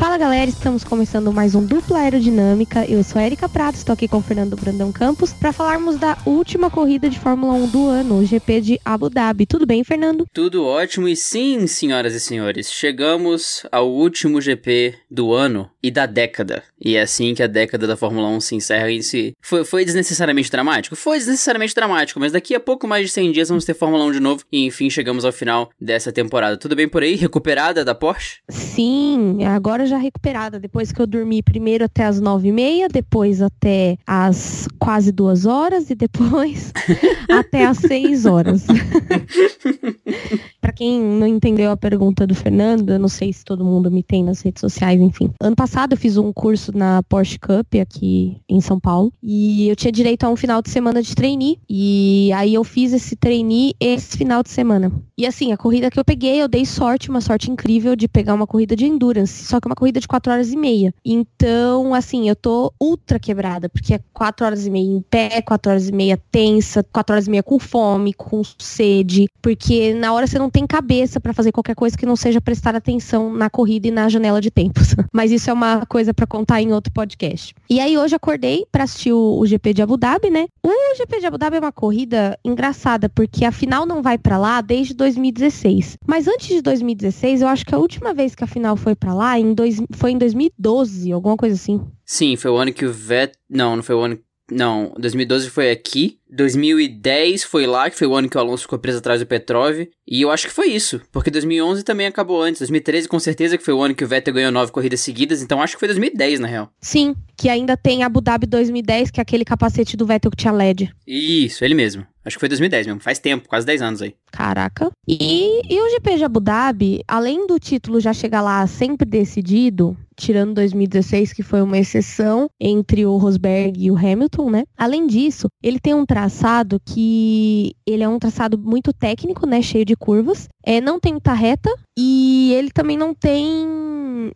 Fala galera, estamos começando mais um Dupla Aerodinâmica. Eu sou a Erika Prato, estou aqui com o Fernando Brandão Campos para falarmos da última corrida de Fórmula 1 do ano, o GP de Abu Dhabi. Tudo bem, Fernando? Tudo ótimo e sim, senhoras e senhores, chegamos ao último GP do ano e da década. E é assim que a década da Fórmula 1 se encerra em si. Foi, foi desnecessariamente dramático? Foi desnecessariamente dramático, mas daqui a pouco mais de 100 dias vamos ter Fórmula 1 de novo e enfim chegamos ao final dessa temporada. Tudo bem por aí? Recuperada da Porsche? Sim, agora já recuperada. Depois que eu dormi primeiro até as nove e meia, depois até as quase duas horas e depois até as seis horas. Para quem não entendeu a pergunta do Fernando, eu não sei se todo mundo me tem nas redes sociais, enfim. Ano passado eu fiz um curso na Porsche Cup aqui em São Paulo e eu tinha direito a um final de semana de trainee e aí eu fiz esse trainee esse final de semana. E assim, a corrida que eu peguei, eu dei sorte, uma sorte incrível de pegar uma corrida de endurance, só que é uma corrida de 4 horas e meia. Então, assim, eu tô ultra quebrada, porque é 4 horas e meia em pé, 4 horas e meia tensa, 4 horas e meia com fome, com sede, porque na hora você não tem cabeça para fazer qualquer coisa que não seja prestar atenção na corrida e na janela de tempos. Mas isso é uma coisa para contar em outro podcast. E aí hoje acordei para assistir o, o, GP de Abu Dhabi, né? O GP de Abu Dhabi é uma corrida engraçada, porque a final não vai para lá desde 2016. Mas antes de 2016, eu acho que a última vez que a final foi para lá em dois, foi em 2012, alguma coisa assim. Sim, foi o ano que o Vet... Não, não foi o ano... Não, 2012 foi aqui. 2010 foi lá, que foi o ano que o Alonso ficou preso atrás do Petrov. E eu acho que foi isso, porque 2011 também acabou antes. 2013 com certeza que foi o ano que o Vettel ganhou nove corridas seguidas, então acho que foi 2010 na real. Sim, que ainda tem Abu Dhabi 2010, que é aquele capacete do Vettel que tinha LED. Isso, ele mesmo. Acho que foi 2010 mesmo, faz tempo, quase 10 anos aí. Caraca. E, e o GP de Abu Dhabi, além do título já chegar lá sempre decidido, tirando 2016, que foi uma exceção entre o Rosberg e o Hamilton, né? Além disso, ele tem um traçado que ele é um traçado muito técnico, né, cheio de curvas. É, não tem muita reta e ele também não tem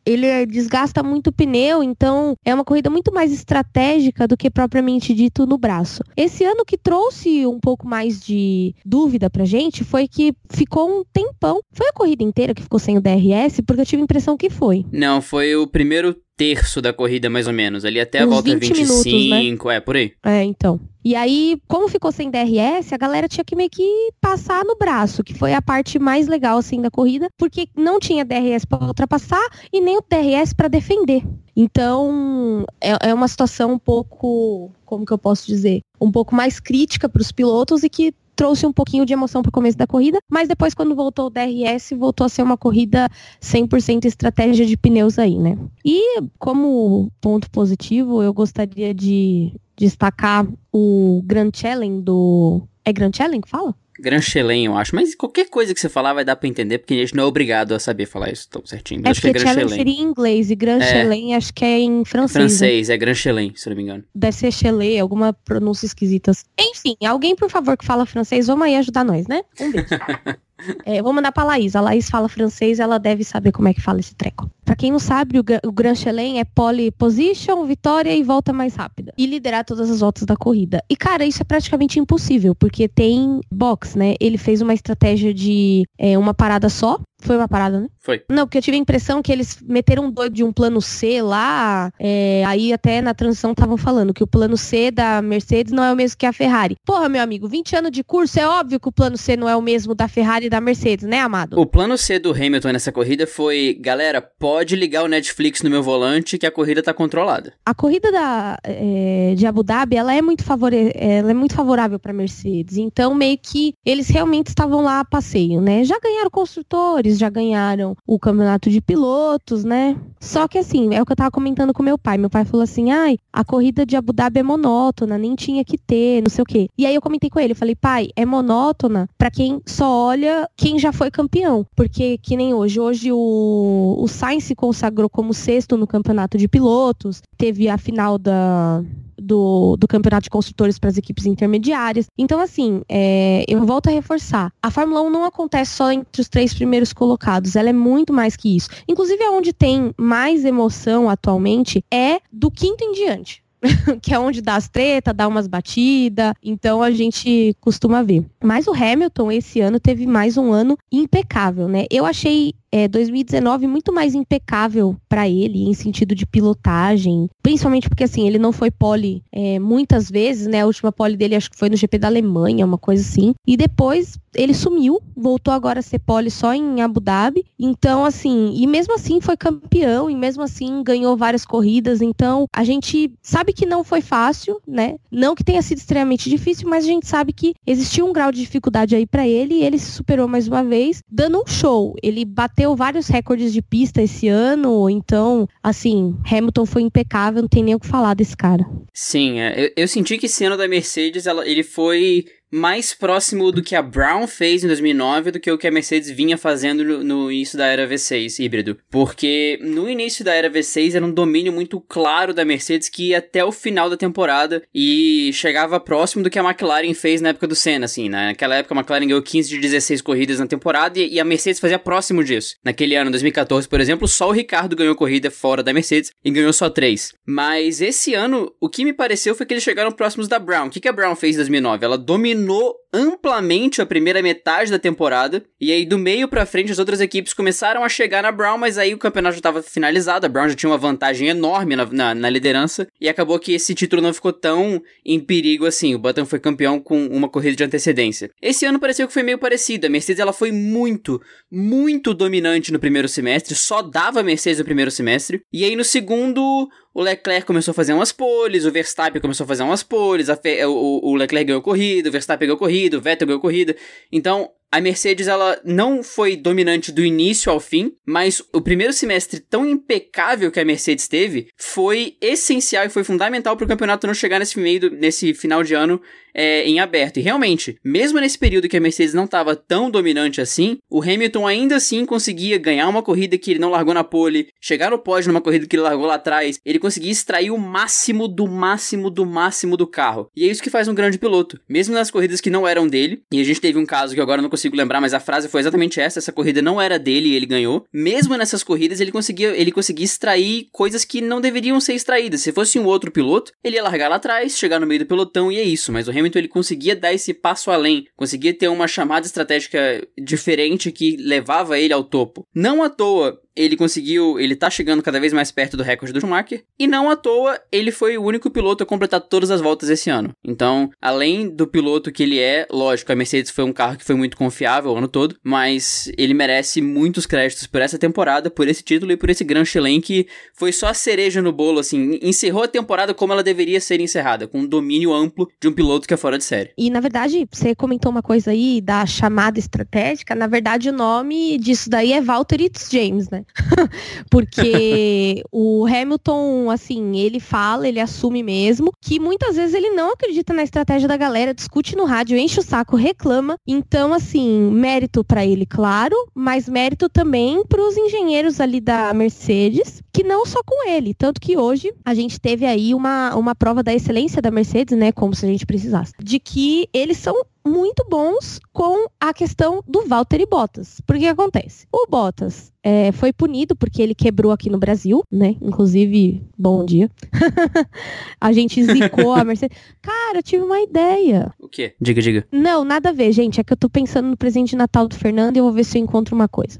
ele desgasta muito o pneu, então é uma corrida muito mais estratégica do que propriamente dito no braço. Esse ano que trouxe um pouco mais de dúvida pra gente foi que ficou um tempão. Foi a corrida inteira que ficou sem o DRS, porque eu tive a impressão que foi. Não, foi o primeiro terço da corrida, mais ou menos. Ali até a volta 20 25, minutos, né? é, por aí. É, então. E aí, como ficou sem DRS, a galera tinha que meio que passar no braço, que foi a parte mais legal, assim, da corrida, porque não tinha DRS para ultrapassar e nem o DRS para defender. Então, é, é uma situação um pouco, como que eu posso dizer, um pouco mais crítica para os pilotos e que trouxe um pouquinho de emoção para o começo da corrida, mas depois quando voltou o DRS, voltou a ser uma corrida 100% estratégia de pneus aí, né? E como ponto positivo, eu gostaria de destacar o Grand Challenge do é Grand Challenge que fala? Grand Chelem, eu acho. Mas qualquer coisa que você falar vai dar pra entender, porque a gente não é obrigado a saber falar isso tão certinho. É acho que é Grand seria em inglês e Grand é. Acho que é em francês. Né? Francês, né? é Grand Chelem, se não me engano. Deve ser Chelet, alguma pronúncia esquisita. Enfim, alguém, por favor, que fala francês, vamos aí ajudar nós, né? Um beijo. É, vou mandar pra Laís. A Laís fala francês, ela deve saber como é que fala esse treco. Pra quem não sabe, o, o Grand Chelem é pole position, vitória e volta mais rápida. E liderar todas as voltas da corrida. E, cara, isso é praticamente impossível, porque tem box, né? Ele fez uma estratégia de é, uma parada só. Foi uma parada, né? Foi. Não, porque eu tive a impressão que eles meteram doido de um plano C lá. É, aí até na transição estavam falando que o plano C da Mercedes não é o mesmo que a Ferrari. Porra, meu amigo, 20 anos de curso, é óbvio que o plano C não é o mesmo da Ferrari e da Mercedes, né, amado? O plano C do Hamilton nessa corrida foi, galera, pode ligar o Netflix no meu volante que a corrida tá controlada. A corrida da, é, de Abu Dhabi, ela é muito, favore... ela é muito favorável pra Mercedes. Então, meio que eles realmente estavam lá a passeio, né? Já ganharam construtores, já ganharam o campeonato de pilotos, né? Só que assim, é o que eu tava comentando com meu pai. Meu pai falou assim: ai, a corrida de Abu Dhabi é monótona, nem tinha que ter, não sei o quê. E aí eu comentei com ele, falei, pai, é monótona para quem só olha quem já foi campeão. Porque que nem hoje. Hoje o, o Sainz se consagrou como sexto no campeonato de pilotos, teve a final da, do, do campeonato de construtores para as equipes intermediárias. Então, assim, é, eu volto a reforçar. A Fórmula 1 não acontece só entre os três primeiros colocados, ela é muito mais que isso. Inclusive, onde tem mais emoção atualmente é do quinto em diante que é onde dá as treta, dá umas batidas, então a gente costuma ver. Mas o Hamilton esse ano teve mais um ano impecável, né? Eu achei é, 2019 muito mais impecável para ele em sentido de pilotagem, principalmente porque assim ele não foi pole é, muitas vezes, né? A última pole dele acho que foi no GP da Alemanha, uma coisa assim. E depois ele sumiu, voltou agora a ser pole só em Abu Dhabi. Então assim, e mesmo assim foi campeão e mesmo assim ganhou várias corridas. Então a gente sabe que não foi fácil, né? Não que tenha sido extremamente difícil, mas a gente sabe que existiu um grau de dificuldade aí para ele e ele se superou mais uma vez, dando um show. Ele bateu vários recordes de pista esse ano, então, assim, Hamilton foi impecável, não tem nem o que falar desse cara. Sim, é, eu, eu senti que esse ano da Mercedes, ela, ele foi mais próximo do que a Brown fez em 2009 do que o que a Mercedes vinha fazendo no, início da era V6 híbrido. Porque no início da era V6 era um domínio muito claro da Mercedes que ia até o final da temporada e chegava próximo do que a McLaren fez na época do Senna, assim. Né? Naquela época a McLaren ganhou 15 de 16 corridas na temporada e, a Mercedes fazia próximo disso. Naquele ano, 2014, por exemplo, só o Ricardo ganhou corrida fora da Mercedes e ganhou só 3. Mas esse ano, o que me pareceu foi que eles chegaram próximos da Brown. O que, que a Brown fez em 2009? Ela dominou dominou amplamente a primeira metade da temporada. E aí, do meio para frente, as outras equipes começaram a chegar na Brown, mas aí o campeonato já estava finalizado. A Brown já tinha uma vantagem enorme na, na, na, liderança. E acabou que esse título não ficou tão em perigo assim. O Button foi campeão com uma corrida de antecedência. Esse ano pareceu que foi meio parecido. A Mercedes ela foi muito, muito dominante no primeiro semestre. Só dava a Mercedes no primeiro semestre. E aí, no segundo, o Leclerc começou a fazer umas poles, o Verstappen começou a fazer umas poles, o, o Leclerc ganhou corrida, o Verstappen ganhou corrida, o Vettel ganhou corrida. Então, a Mercedes ela não foi dominante do início ao fim, mas o primeiro semestre tão impecável que a Mercedes teve foi essencial e foi fundamental para o campeonato não chegar nesse meio do, nesse final de ano é, em aberto. E realmente, mesmo nesse período que a Mercedes não estava tão dominante assim, o Hamilton ainda assim conseguia ganhar uma corrida que ele não largou na pole, chegar no pódio numa corrida que ele largou lá atrás, ele conseguia extrair o máximo do máximo do máximo do carro. E é isso que faz um grande piloto. Mesmo nas corridas que não eram dele, e a gente teve um caso que agora não consigo lembrar, mas a frase foi exatamente essa, essa corrida não era dele e ele ganhou. Mesmo nessas corridas ele conseguia, ele conseguia extrair coisas que não deveriam ser extraídas. Se fosse um outro piloto, ele ia largar lá atrás, chegar no meio do pelotão e é isso, mas o Hamilton Hamilton ele conseguia dar esse passo além, conseguia ter uma chamada estratégica diferente que levava ele ao topo. Não à toa, ele conseguiu, ele tá chegando cada vez mais perto do recorde do Schumacher, e não à toa ele foi o único piloto a completar todas as voltas esse ano. Então, além do piloto que ele é, lógico, a Mercedes foi um carro que foi muito confiável o ano todo, mas ele merece muitos créditos por essa temporada, por esse título e por esse Grand Chelem que foi só a cereja no bolo, assim, encerrou a temporada como ela deveria ser encerrada, com um domínio amplo de um piloto que é fora de série. E na verdade, você comentou uma coisa aí da chamada estratégica, na verdade o nome disso daí é Valtteri James, né? Porque o Hamilton, assim, ele fala, ele assume mesmo que muitas vezes ele não acredita na estratégia da galera, discute no rádio, enche o saco, reclama. Então, assim, mérito para ele, claro, mas mérito também para os engenheiros ali da Mercedes, que não só com ele, tanto que hoje a gente teve aí uma, uma prova da excelência da Mercedes, né, como se a gente precisasse, de que eles são muito bons com a questão do Valtteri Bottas. Porque que acontece? O Bottas é, foi punido porque ele quebrou aqui no Brasil, né? Inclusive, bom dia. a gente zicou a Mercedes. Cara, eu tive uma ideia. O quê? Diga, diga. Não, nada a ver, gente. É que eu tô pensando no presente de Natal do Fernando e eu vou ver se eu encontro uma coisa.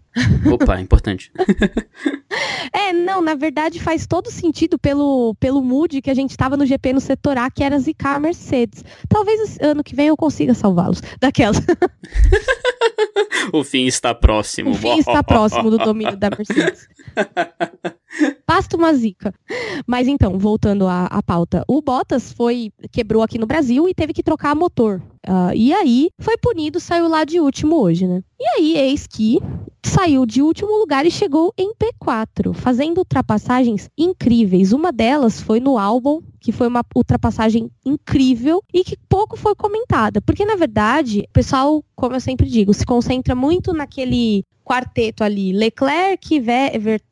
Opa, importante. é, não, na verdade faz todo sentido pelo, pelo mood que a gente tava no GP no setor A, que era zicar a Mercedes. Talvez ano que vem eu consiga salvá-los. Daquelas. o fim está próximo. O fim está próximo do domínio da Mercedes. Basta uma zica. Mas então, voltando à, à, pauta. O Bottas foi, quebrou aqui no Brasil e teve que trocar motor. Uh, e aí, foi punido, saiu lá de último hoje, né? E aí, eis que saiu de último lugar e chegou em P4, fazendo ultrapassagens incríveis. Uma delas foi no álbum, que foi uma ultrapassagem incrível e que pouco foi comentada. Porque, na verdade, o pessoal, como eu sempre digo, se concentra muito naquele quarteto ali, Leclerc,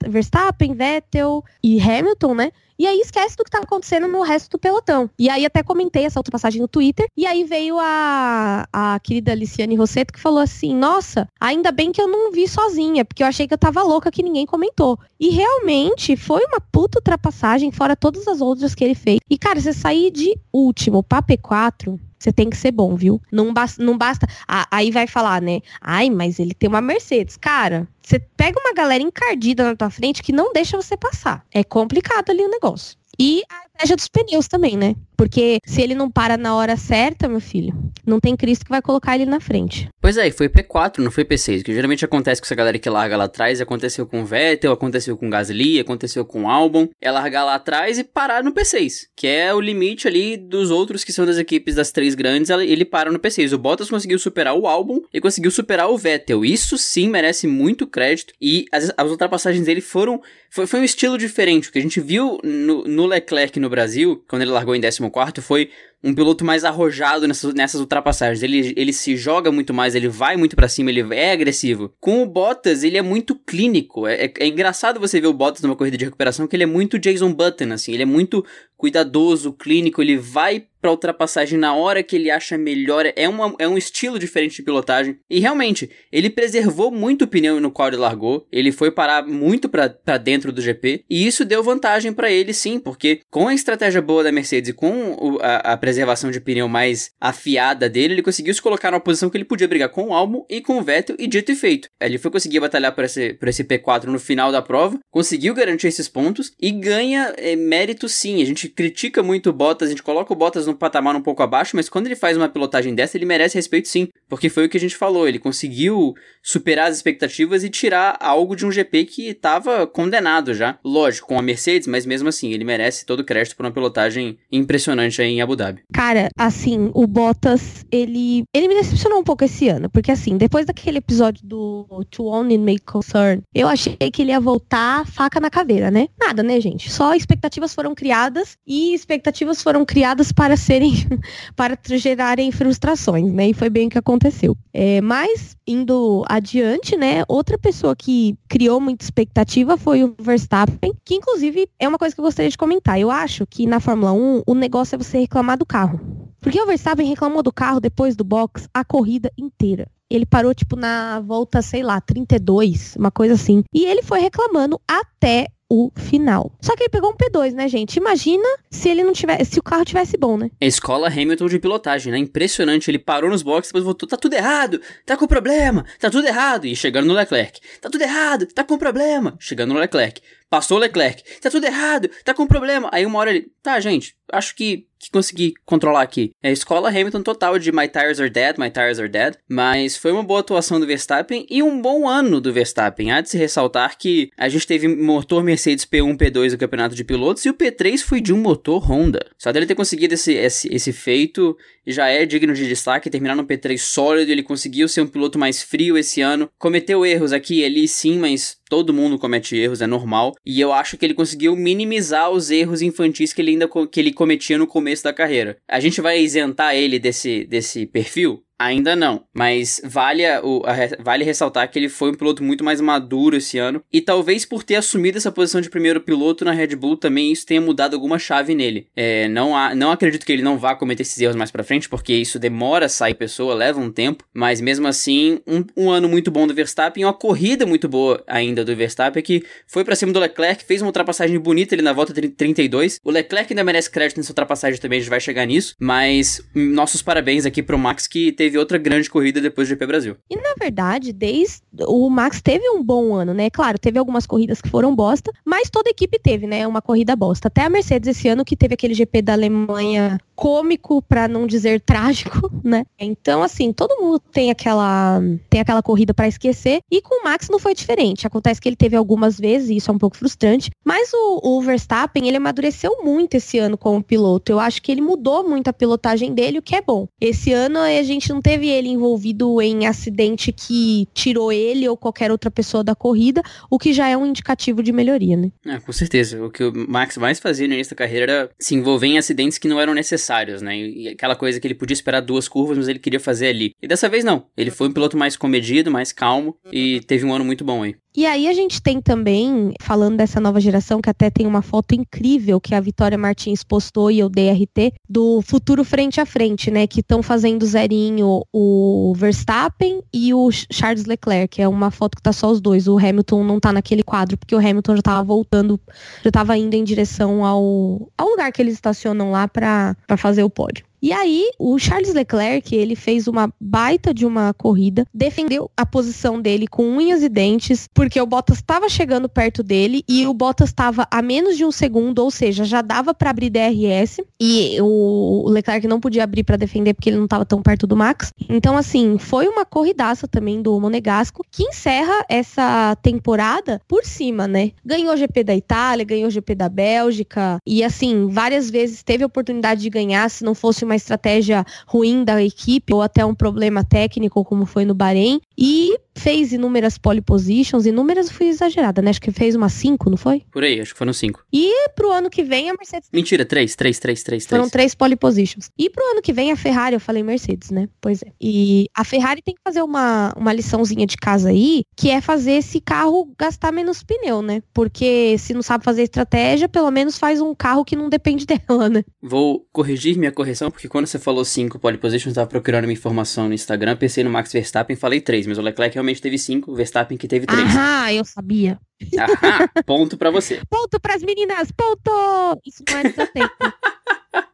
Verstappen, Vettel e Hamilton, né? E aí esquece do que tá acontecendo no resto do pelotão. E aí até comentei essa ultrapassagem no Twitter. E aí veio a, a querida Liciane Rosseto que falou assim: Nossa, ainda bem que eu não vi sozinha, porque eu achei que eu tava louca que ninguém comentou. E realmente foi uma puta ultrapassagem, fora todas as outras que ele fez. E, cara, você sair de último pra P4, você tem que ser bom, viu? Não basta. Não basta ah, aí vai falar, né? Ai, mas ele tem uma Mercedes. Cara, você pega uma galera encardida na tua frente que não deixa você passar. É complicado ali o negócio. E estratégia dos pneus também, né? Porque se ele não para na hora certa, meu filho, não tem Cristo que vai colocar ele na frente. Pois é, foi P4, não foi P6, que geralmente acontece com essa galera que larga lá atrás, aconteceu com o Vettel, aconteceu com o Gasly, aconteceu com o Albon, é largar lá atrás e parar no P6, que é o limite ali dos outros que são das equipes das três grandes, ele para no P6. O Bottas conseguiu superar o Albon e conseguiu superar o Vettel. Isso sim merece muito crédito e as, as ultrapassagens dele foram foi, foi um estilo diferente. O que a gente viu no, no Leclerc no Brasil, quando ele largou em 14 foi um piloto mais arrojado nessas, nessas ultrapassagens. Ele, ele se joga muito mais, ele vai muito para cima, ele é agressivo. Com o Bottas, ele é muito clínico. É, é, é, engraçado você ver o Bottas numa corrida de recuperação, que ele é muito Jason Button, assim. Ele é muito cuidadoso, clínico, ele vai para ultrapassagem na hora que ele acha melhor. É, uma, é um estilo diferente de pilotagem. E realmente, ele preservou muito o pneu no qual ele largou. Ele foi parar muito para dentro do GP. E isso deu vantagem para ele, sim, porque com a estratégia boa da Mercedes e com a, a preservação de pneu mais afiada dele, ele conseguiu se colocar numa posição que ele podia brigar com o Albon e com o Vettel, e dito e feito. Ele foi conseguir batalhar por esse, por esse P4 no final da prova, conseguiu garantir esses pontos e ganha é, mérito sim. A gente critica muito o Bottas, a gente coloca o Bottas no patamar um pouco abaixo, mas quando ele faz uma pilotagem dessa, ele merece respeito sim, porque foi o que a gente falou, ele conseguiu superar as expectativas e tirar algo de um GP que estava condenado já. Lógico, com a Mercedes, mas mesmo assim, ele merece todo o crédito por uma pilotagem impressionante aí em Abu Dhabi. Cara, assim, o Bottas, ele, ele me decepcionou um pouco esse ano, porque assim, depois daquele episódio do To and Make Concern, eu achei que ele ia voltar faca na caveira, né? Nada, né, gente? Só expectativas foram criadas e expectativas foram criadas para serem, para gerarem frustrações, né? E foi bem o que aconteceu. É, mas, indo adiante, né, outra pessoa que criou muita expectativa foi o Verstappen, que inclusive é uma coisa que eu gostaria de comentar. Eu acho que na Fórmula 1 o negócio é você reclamar do carro. Porque o Verstappen reclamou do carro depois do box a corrida inteira. Ele parou, tipo, na volta, sei lá, 32, uma coisa assim. E ele foi reclamando até o final. Só que ele pegou um P2, né, gente? Imagina se ele não tivesse, se o carro tivesse bom, né? A escola Hamilton de pilotagem, né? Impressionante. Ele parou nos boxes, depois voltou, tá tudo errado, tá com problema, tá tudo errado. E chegando no Leclerc, tá tudo errado, tá com problema. Chegando no Leclerc, passou o Leclerc, tá tudo errado, tá com problema. Aí uma hora ele, tá, gente, acho que que consegui controlar aqui. É a escola Hamilton total de My Tires Are Dead, My Tires Are Dead, mas foi uma boa atuação do Verstappen e um bom ano do Verstappen. Há de se ressaltar que a gente teve motor Mercedes P1, P2 no campeonato de pilotos e o P3 foi de um motor Honda. Só dele ter conseguido esse, esse, esse feito já é digno de destaque, terminar no P3 sólido, ele conseguiu ser um piloto mais frio esse ano, cometeu erros aqui e ali sim, mas todo mundo comete erros, é normal, e eu acho que ele conseguiu minimizar os erros infantis que ele ainda que ele cometia no começo da carreira. A gente vai isentar ele desse, desse perfil? Ainda não, mas vale, a, a, vale ressaltar que ele foi um piloto muito mais maduro esse ano, e talvez por ter assumido essa posição de primeiro piloto na Red Bull também isso tenha mudado alguma chave nele. É, não, há, não acredito que ele não vá cometer esses erros mais pra frente, porque isso demora a sair pessoa, leva um tempo, mas mesmo assim, um, um ano muito bom do Verstappen, uma corrida muito boa ainda do Verstappen, que foi para cima do Leclerc, fez uma ultrapassagem bonita ali na volta 32. O Leclerc ainda merece crédito nessa ultrapassagem também, a gente vai chegar nisso, mas nossos parabéns aqui pro Max que teve teve outra grande corrida depois do GP Brasil. E na verdade, desde o Max teve um bom ano, né? Claro, teve algumas corridas que foram bosta, mas toda a equipe teve, né? Uma corrida bosta. Até a Mercedes esse ano que teve aquele GP da Alemanha cômico, para não dizer trágico, né? Então, assim, todo mundo tem aquela tem aquela corrida para esquecer e com o Max não foi diferente. Acontece que ele teve algumas vezes e isso é um pouco frustrante, mas o, o Verstappen, ele amadureceu muito esse ano como piloto. Eu acho que ele mudou muito a pilotagem dele, o que é bom. Esse ano a gente não teve ele envolvido em acidente que tirou ele ou qualquer outra pessoa da corrida, o que já é um indicativo de melhoria, né? Ah, com certeza. O que o Max mais fazia no início da carreira era se envolver em acidentes que não eram necessários, né? E aquela coisa que ele podia esperar duas curvas, mas ele queria fazer ali. E dessa vez não. Ele foi um piloto mais comedido, mais calmo e teve um ano muito bom aí. E aí a gente tem também, falando dessa nova geração, que até tem uma foto incrível que a Vitória Martins postou e o DRT, do futuro frente a frente, né? Que estão fazendo zerinho o Verstappen e o Charles Leclerc, que é uma foto que tá só os dois. O Hamilton não tá naquele quadro, porque o Hamilton já tava voltando, já tava indo em direção ao, ao lugar que eles estacionam lá para fazer o pódio. E aí, o Charles Leclerc, ele fez uma baita de uma corrida, defendeu a posição dele com unhas e dentes, porque o Bottas estava chegando perto dele e o Bottas estava a menos de um segundo, ou seja, já dava para abrir DRS e o Leclerc não podia abrir para defender porque ele não estava tão perto do Max. Então, assim, foi uma corridaça também do Monegasco que encerra essa temporada por cima, né? Ganhou o GP da Itália, ganhou o GP da Bélgica e, assim, várias vezes teve a oportunidade de ganhar se não fosse uma uma estratégia ruim da equipe ou até um problema técnico, como foi no Bahrein. E fez inúmeras pole positions, inúmeras fui exagerada, né? Acho que fez umas cinco, não foi? Por aí, acho que foram cinco. E pro ano que vem a Mercedes. Mentira, três, três, três, três, Foram três pole positions. E pro ano que vem a Ferrari, eu falei Mercedes, né? Pois é. E a Ferrari tem que fazer uma, uma liçãozinha de casa aí, que é fazer esse carro gastar menos pneu, né? Porque se não sabe fazer estratégia, pelo menos faz um carro que não depende dela, né? Vou corrigir minha correção, porque quando você falou cinco pole positions, eu tava procurando uma informação no Instagram, pensei no Max Verstappen, falei três, mas o Leclerc realmente teve cinco, o Verstappen que teve três. Ah, eu sabia. Ahá, ponto para você. Ponto pras meninas, ponto! Isso não é do seu tempo.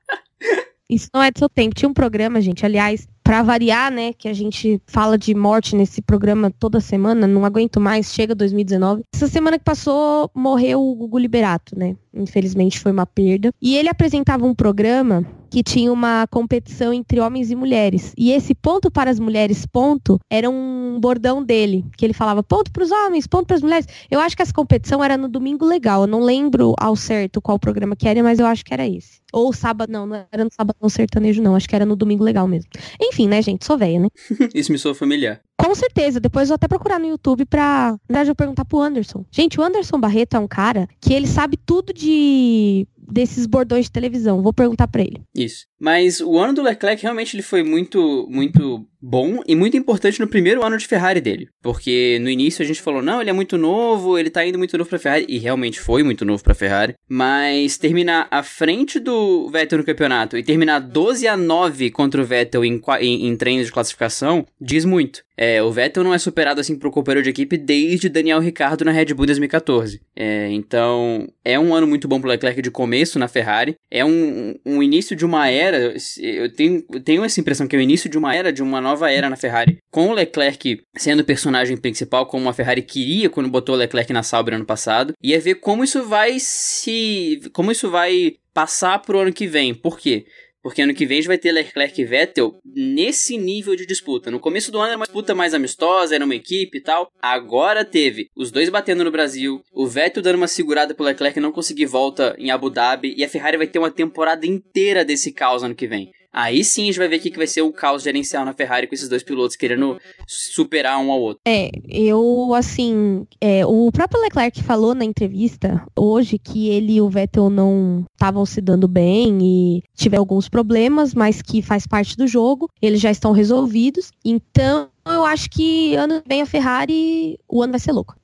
Isso não é do seu tempo. Tinha um programa, gente, aliás, para variar, né, que a gente fala de morte nesse programa toda semana, não aguento mais, chega 2019. Essa semana que passou, morreu o Gugu Liberato, né? Infelizmente foi uma perda. E ele apresentava um programa que tinha uma competição entre homens e mulheres. E esse ponto para as mulheres, ponto, era um bordão dele, que ele falava ponto para os homens, ponto para as mulheres. Eu acho que essa competição era no Domingo Legal. Eu não lembro ao certo qual programa que era, mas eu acho que era esse. Ou sábado, não, não era no sábado sertanejo, não. Acho que era no Domingo Legal mesmo. Enfim, né, gente? Sou velha, né? Isso me soa familiar. Com certeza. Depois eu vou até procurar no YouTube pra, na verdade, eu perguntar pro Anderson. Gente, o Anderson Barreto é um cara que ele sabe tudo de desses bordões de televisão. Vou perguntar para ele. Isso. Mas o ano do Leclerc realmente ele foi muito, muito bom e muito importante no primeiro ano de Ferrari dele. Porque no início a gente falou, não, ele é muito novo, ele tá indo muito novo pra Ferrari. E realmente foi muito novo pra Ferrari. Mas terminar à frente do Vettel no campeonato e terminar 12 a 9 contra o Vettel em, em, em treinos de classificação diz muito. É, o Vettel não é superado assim pro companheiro de equipe desde Daniel Ricciardo na Red Bull 2014. É, então, é um ano muito bom pro Leclerc de começo na Ferrari. É um, um início de uma era. Eu tenho, tenho essa impressão que é o início de uma era, de uma nova era na Ferrari. Com o Leclerc sendo o personagem principal, como a Ferrari queria quando botou o Leclerc na Sauber ano passado. E é ver como isso vai se. como isso vai passar pro ano que vem. Por quê? Porque ano que vem a gente vai ter Leclerc e Vettel nesse nível de disputa. No começo do ano era uma disputa mais amistosa, era uma equipe e tal. Agora teve os dois batendo no Brasil, o Vettel dando uma segurada pro Leclerc não conseguir volta em Abu Dhabi, e a Ferrari vai ter uma temporada inteira desse caos ano que vem. Aí sim a gente vai ver o que vai ser o caos gerencial na Ferrari com esses dois pilotos querendo superar um ao outro. É, eu, assim, é, o próprio Leclerc falou na entrevista hoje que ele e o Vettel não estavam se dando bem e tiveram alguns problemas, mas que faz parte do jogo, eles já estão resolvidos. Então, eu acho que ano bem a Ferrari, o ano vai ser louco.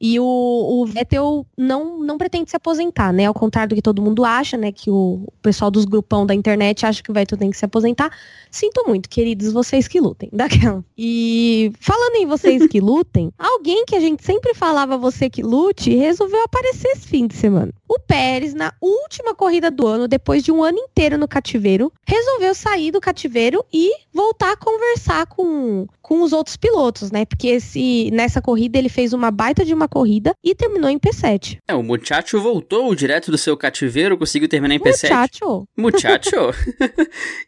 E o, o Vettel não, não pretende se aposentar, né? Ao contrário do que todo mundo acha, né? Que o, o pessoal dos grupão da internet acha que o Vettel tem que se aposentar. Sinto muito, queridos, vocês que lutem. Daquela. E falando em vocês que lutem, alguém que a gente sempre falava você que lute, resolveu aparecer esse fim de semana. O Pérez, na última corrida do ano, depois de um ano inteiro no cativeiro, resolveu sair do cativeiro e voltar a conversar com, com os outros pilotos, né? Porque esse, nessa corrida ele fez uma baita de uma corrida e terminou em P7. É, o muchacho voltou direto do seu cativeiro, conseguiu terminar em P7. Muchacho. Muchacho.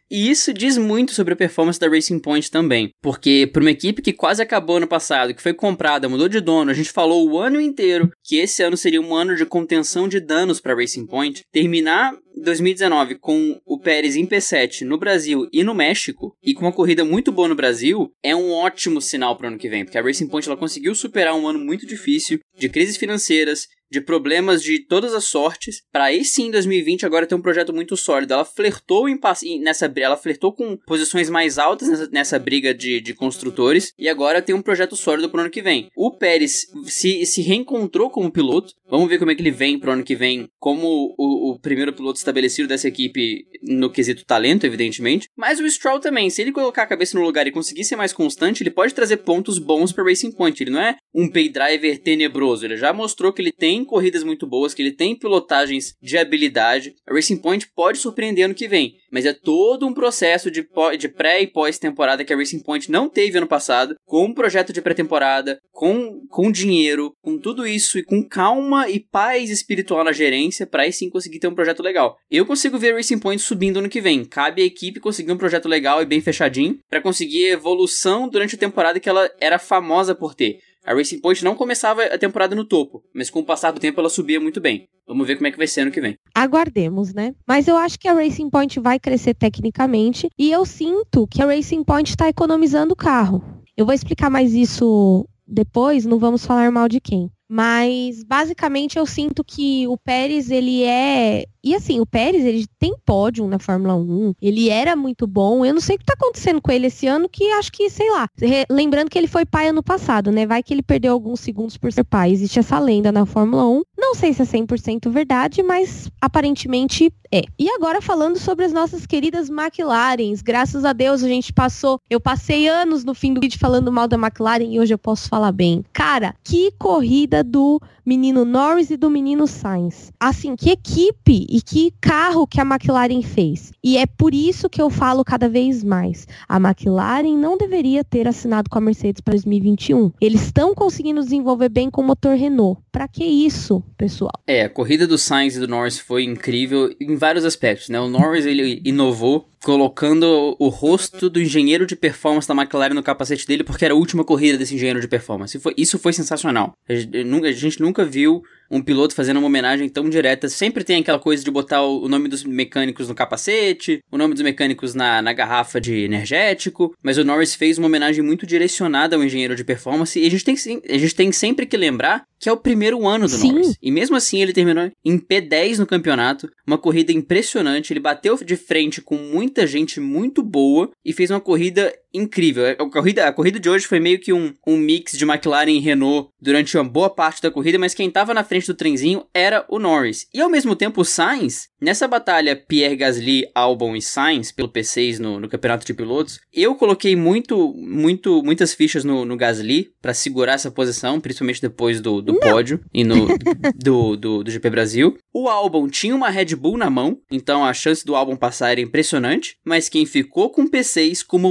e isso diz muito sobre a performance da Racing Point também. Porque para uma equipe que quase acabou no passado, que foi comprada, mudou de dono, a gente falou o ano inteiro que esse ano seria um ano de contenção de danos para Racing Point, terminar 2019 com o Pérez em P7 no Brasil e no México, e com uma corrida muito boa no Brasil, é um ótimo sinal para o ano que vem, porque a Racing Point ela conseguiu superar um ano muito difícil de crises financeiras, de problemas de todas as sortes, para aí sim em 2020 agora ter um projeto muito sólido. Ela flertou em, nessa ela flertou com posições mais altas nessa, nessa briga de, de construtores e agora tem um projeto sólido pro ano que vem. O Pérez se, se reencontrou como piloto. Vamos ver como é que ele vem pro ano que vem, como o, o primeiro piloto estabelecido dessa equipe no quesito talento, evidentemente. Mas o Stroll também, se ele colocar a cabeça no lugar e conseguir ser mais constante, ele pode trazer pontos bons para Racing Point. Ele não é um pay driver tenebroso, ele já mostrou que ele tem corridas muito boas, que ele tem pilotagens de habilidade. A Racing Point pode surpreender ano que vem, mas é todo um processo de, de pré e pós-temporada que a Racing Point não teve ano passado, com um projeto de pré-temporada, com, com dinheiro, com tudo isso e com calma e paz espiritual na gerência, para aí sim conseguir ter um projeto legal. Eu consigo ver a Racing Point subindo ano que vem. Cabe à equipe conseguir um projeto legal e bem fechadinho para conseguir evolução durante a temporada que ela era famosa por ter. A Racing Point não começava a temporada no topo, mas com o passar do tempo ela subia muito bem. Vamos ver como é que vai ser ano que vem. Aguardemos, né? Mas eu acho que a Racing Point vai crescer tecnicamente e eu sinto que a Racing Point está economizando o carro. Eu vou explicar mais isso depois, não vamos falar mal de quem. Mas basicamente eu sinto que o Pérez ele é e assim, o Pérez, ele tem pódio na Fórmula 1, ele era muito bom. Eu não sei o que tá acontecendo com ele esse ano, que acho que, sei lá. Lembrando que ele foi pai ano passado, né? Vai que ele perdeu alguns segundos por ser pai. Existe essa lenda na Fórmula 1. Não sei se é 100% verdade, mas aparentemente é. E agora falando sobre as nossas queridas McLarens. Graças a Deus a gente passou. Eu passei anos no fim do vídeo falando mal da McLaren e hoje eu posso falar bem. Cara, que corrida do menino Norris e do menino Sainz. Assim, que equipe e que carro que a McLaren fez. E é por isso que eu falo cada vez mais. A McLaren não deveria ter assinado com a Mercedes para 2021. Eles estão conseguindo desenvolver bem com o motor Renault. Para que isso, pessoal? É, a corrida do Sainz e do Norris foi incrível em vários aspectos, né? O Norris ele inovou colocando o rosto do engenheiro de performance da McLaren no capacete dele, porque era a última corrida desse engenheiro de performance. Isso foi sensacional. A gente nunca viu um piloto fazendo uma homenagem tão direta. Sempre tem aquela coisa de botar o nome dos mecânicos no capacete, o nome dos mecânicos na, na garrafa de energético, mas o Norris fez uma homenagem muito direcionada ao engenheiro de performance e a gente tem, a gente tem sempre que lembrar que é o primeiro ano do Sim. Norris. E mesmo assim ele terminou em P10 no campeonato, uma corrida impressionante, ele bateu de frente com muita gente muito boa e fez uma corrida incrível. A corrida, a corrida de hoje foi meio que um, um mix de McLaren e Renault durante uma boa parte da corrida, mas quem estava na frente do trenzinho era o Norris. E ao mesmo tempo o Sainz, nessa batalha Pierre Gasly, Albon e Sainz pelo P6 no, no campeonato de pilotos, eu coloquei muito, muito, muitas fichas no, no Gasly para segurar essa posição, principalmente depois do, do pódio e no do, do, do GP Brasil. O Albon tinha uma Red Bull na mão, então a chance do Albon passar era impressionante, mas quem ficou com o P6 com uma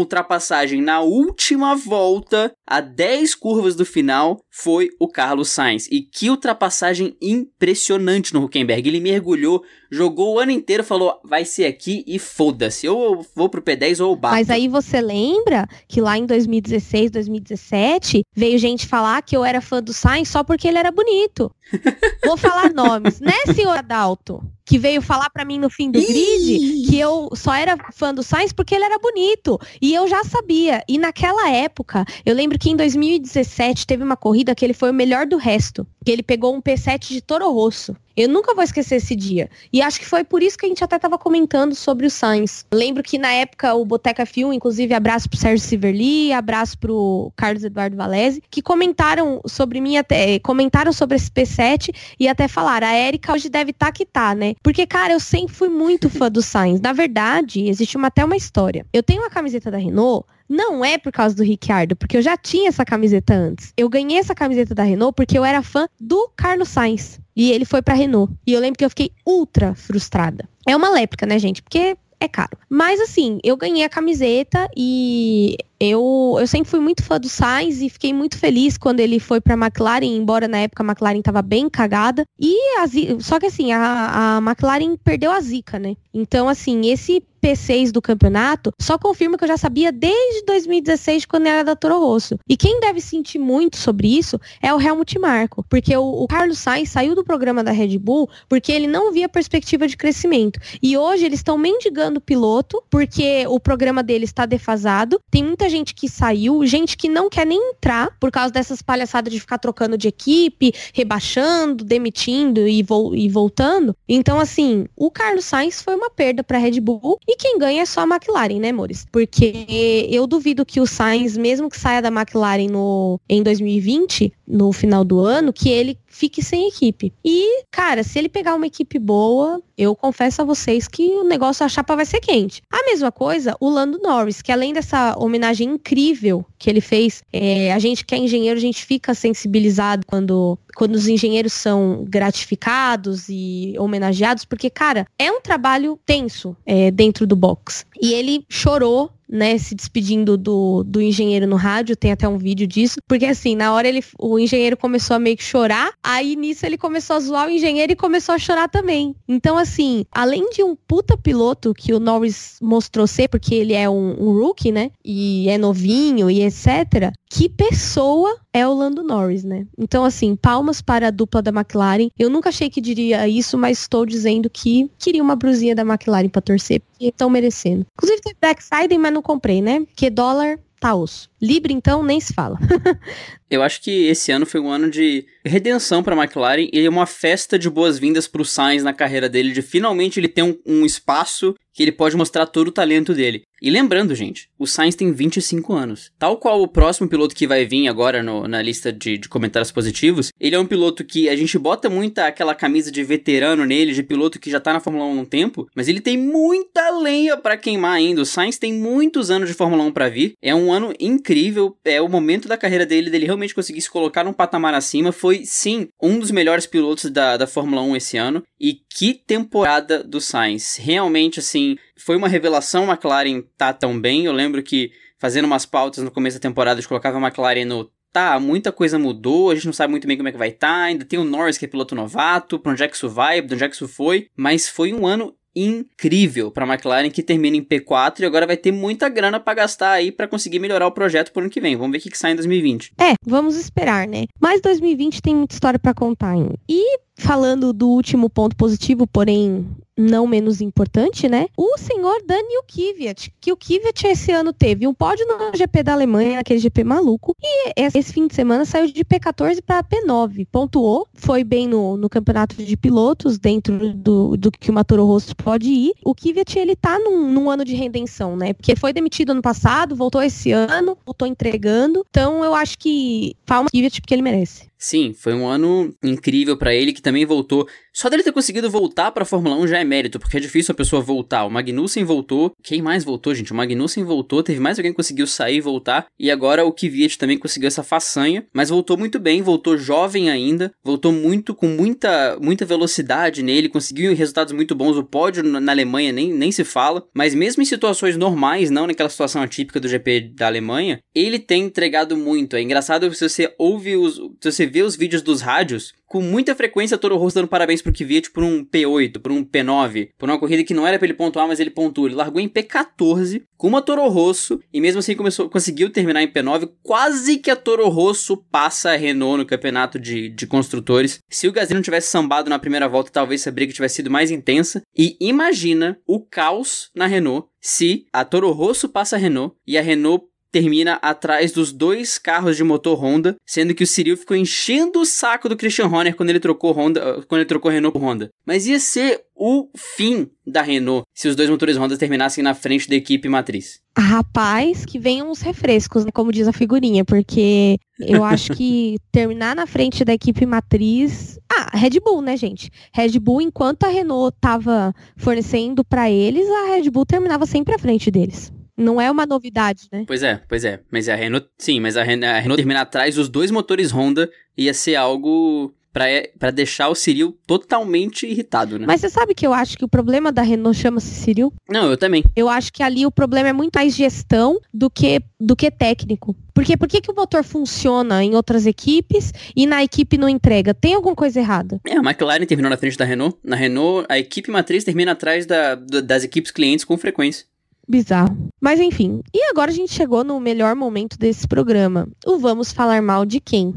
ultrapassagem na última volta, a 10 curvas do final, foi o Carlos Sainz. E que ultrapassagem impressionante no Huckenberg. Ele mergulhou, jogou o ano inteiro, falou: vai ser aqui e foda-se. Ou eu vou pro P10 ou bato. Mas aí você lembra que lá em 2016, 2017, veio gente falar que eu era fã do Sainz só porque ele era bonito. Vou falar nomes, né, senhor Adalto? Que veio falar para mim no fim do grid que eu só era fã do Sainz porque ele era bonito. E eu já sabia. E naquela época, eu lembro que em 2017 teve uma corrida que ele foi o melhor do resto. Que ele pegou um P7 de Toro Rosso. Eu nunca vou esquecer esse dia. E acho que foi por isso que a gente até estava comentando sobre o Sainz. Lembro que na época o Boteca Film, inclusive abraço pro Sérgio Siverli, abraço pro Carlos Eduardo Valese, que comentaram sobre mim até, comentaram sobre esse P7 e até falaram, a Erika hoje deve estar tá que tá, né? Porque, cara, eu sempre fui muito fã do Sainz. Na verdade, existe uma, até uma história. Eu tenho uma camiseta da Renault não é por causa do Ricciardo, porque eu já tinha essa camiseta antes. Eu ganhei essa camiseta da Renault porque eu era fã do Carlos Sainz. E ele foi pra Renault. E eu lembro que eu fiquei ultra frustrada. É uma léplica, né, gente? Porque é caro. Mas assim, eu ganhei a camiseta e eu, eu sempre fui muito fã do Sainz e fiquei muito feliz quando ele foi para a McLaren, embora na época a McLaren estava bem cagada. E a, só que assim, a, a McLaren perdeu a zica, né? Então, assim, esse P6 do campeonato só confirma que eu já sabia desde 2016, quando era da Toro Rosso. E quem deve sentir muito sobre isso é o Helmut Marko, porque o, o Carlos Sainz saiu do programa da Red Bull porque ele não via perspectiva de crescimento. E hoje eles estão mendigando piloto porque o programa dele está defasado. Tem muita gente que saiu, gente que não quer nem entrar por causa dessas palhaçadas de ficar trocando de equipe, rebaixando, demitindo e, vo e voltando. Então, assim, o Carlos Sainz foi uma perda para a Red Bull e quem ganha é só a McLaren, né, Mores? Porque eu duvido que o Sainz, mesmo que saia da McLaren no, em 2020, no final do ano, que ele fique sem equipe. E, cara, se ele pegar uma equipe boa, eu confesso a vocês que o negócio, a chapa vai ser quente. A mesma coisa, o Lando Norris, que além dessa homenagem incrível que ele fez, é, a gente que é engenheiro, a gente fica sensibilizado quando, quando os engenheiros são gratificados e homenageados, porque, cara, é um trabalho tenso é, dentro do box. E ele chorou né, se despedindo do, do engenheiro no rádio, tem até um vídeo disso, porque assim, na hora ele, o engenheiro começou a meio que chorar, aí nisso ele começou a zoar o engenheiro e começou a chorar também. Então, assim, além de um puta piloto que o Norris mostrou ser, porque ele é um, um rookie, né, e é novinho e etc., que pessoa é o Lando Norris, né? Então, assim, palmas para a dupla da McLaren. Eu nunca achei que diria isso, mas estou dizendo que queria uma brusinha da McLaren para torcer, porque estão merecendo. Inclusive, tem Black Friday, mas não comprei, né? Porque dólar tá osso. Libra, então, nem se fala. Eu acho que esse ano foi um ano de redenção para McLaren e uma festa de boas-vindas para o Sainz na carreira dele, de finalmente ele ter um, um, espaço que ele pode mostrar todo o talento dele. E lembrando, gente, o Sainz tem 25 anos. Tal qual o próximo piloto que vai vir agora no, na lista de, de, comentários positivos, ele é um piloto que a gente bota muita aquela camisa de veterano nele, de piloto que já tá na Fórmula 1 há um tempo, mas ele tem muita lenha para queimar ainda. O Sainz tem muitos anos de Fórmula 1 para vir. É um ano incrível, é o momento da carreira dele, dele realmente conseguir se colocar num patamar acima. Foi, sim, um dos melhores pilotos da, da Fórmula 1 esse ano. E que temporada do Sainz. Realmente, assim, foi uma revelação a McLaren tá tão bem. Eu lembro que fazendo umas pautas no começo da temporada, a gente colocava a McLaren no tá, muita coisa mudou, a gente não sabe muito bem como é que vai estar, tá, ainda tem o Norris que é piloto novato, pra onde é que isso vai, pra onde é que isso foi, mas foi um ano incrível para a McLaren que termina em P4 e agora vai ter muita grana para gastar aí para conseguir melhorar o projeto por ano que vem. Vamos ver o que, que sai em 2020. É, vamos esperar, né? Mas 2020 tem muita história para contar ainda. E falando do último ponto positivo, porém não menos importante, né? O senhor Daniel Kvyat, que o Kvyat esse ano teve um pódio no GP da Alemanha, aquele GP maluco, e esse fim de semana saiu de P14 para P9, pontuou, foi bem no, no campeonato de pilotos, dentro do, do que o Toro Rosso pode ir. O Kvyat, ele tá num, num ano de redenção, né? Porque foi demitido ano passado, voltou esse ano, voltou entregando, então eu acho que palmas Kvyat porque ele merece. Sim, foi um ano incrível para ele que também voltou. Só dele ter conseguido voltar para Fórmula 1 já é mérito, porque é difícil a pessoa voltar. O Magnussen voltou. Quem mais voltou, gente? O Magnussen voltou, teve mais alguém que conseguiu sair e voltar. E agora o Kvyat também conseguiu essa façanha, mas voltou muito bem, voltou jovem ainda, voltou muito com muita muita velocidade nele, conseguiu resultados muito bons. O pódio na Alemanha nem, nem se fala, mas mesmo em situações normais, não naquela situação atípica do GP da Alemanha, ele tem entregado muito. É engraçado se você ouve os se você vê os vídeos dos rádios, com muita frequência Toro Rosso dando parabéns pro Kvyat por um P8, por um P9, por uma corrida que não era pra ele pontuar, mas ele pontuou. Ele largou em P14 com uma Toro Rosso e mesmo assim começou, conseguiu terminar em P9. Quase que a Toro Rosso passa a Renault no campeonato de, de construtores. Se o Gasly não tivesse sambado na primeira volta, talvez essa briga tivesse sido mais intensa. E imagina o caos na Renault se a Toro Rosso passa a Renault e a Renault termina atrás dos dois carros de motor Honda, sendo que o Cyril ficou enchendo o saco do Christian Horner quando ele trocou Honda, uh, quando ele trocou Renault por Honda. Mas ia ser o fim da Renault se os dois motores Honda terminassem na frente da equipe matriz. Rapaz, que venham os refrescos, né, como diz a figurinha, porque eu acho que terminar na frente da equipe matriz. Ah, Red Bull, né, gente? Red Bull, enquanto a Renault estava fornecendo para eles, a Red Bull terminava sempre à frente deles. Não é uma novidade, né? Pois é, pois é. Mas a Renault, sim, mas a Renault, a Renault terminar atrás dos dois motores Honda ia ser algo para deixar o Cyril totalmente irritado, né? Mas você sabe que eu acho que o problema da Renault chama-se Cyril? Não, eu também. Eu acho que ali o problema é muito mais gestão do que, do que técnico. Porque por que, que o motor funciona em outras equipes e na equipe não entrega? Tem alguma coisa errada? É, a McLaren terminou na frente da Renault. Na Renault, a equipe matriz termina atrás da, das equipes clientes com frequência. Bizarro. Mas enfim, e agora a gente chegou no melhor momento desse programa. O Vamos Falar Mal de quem?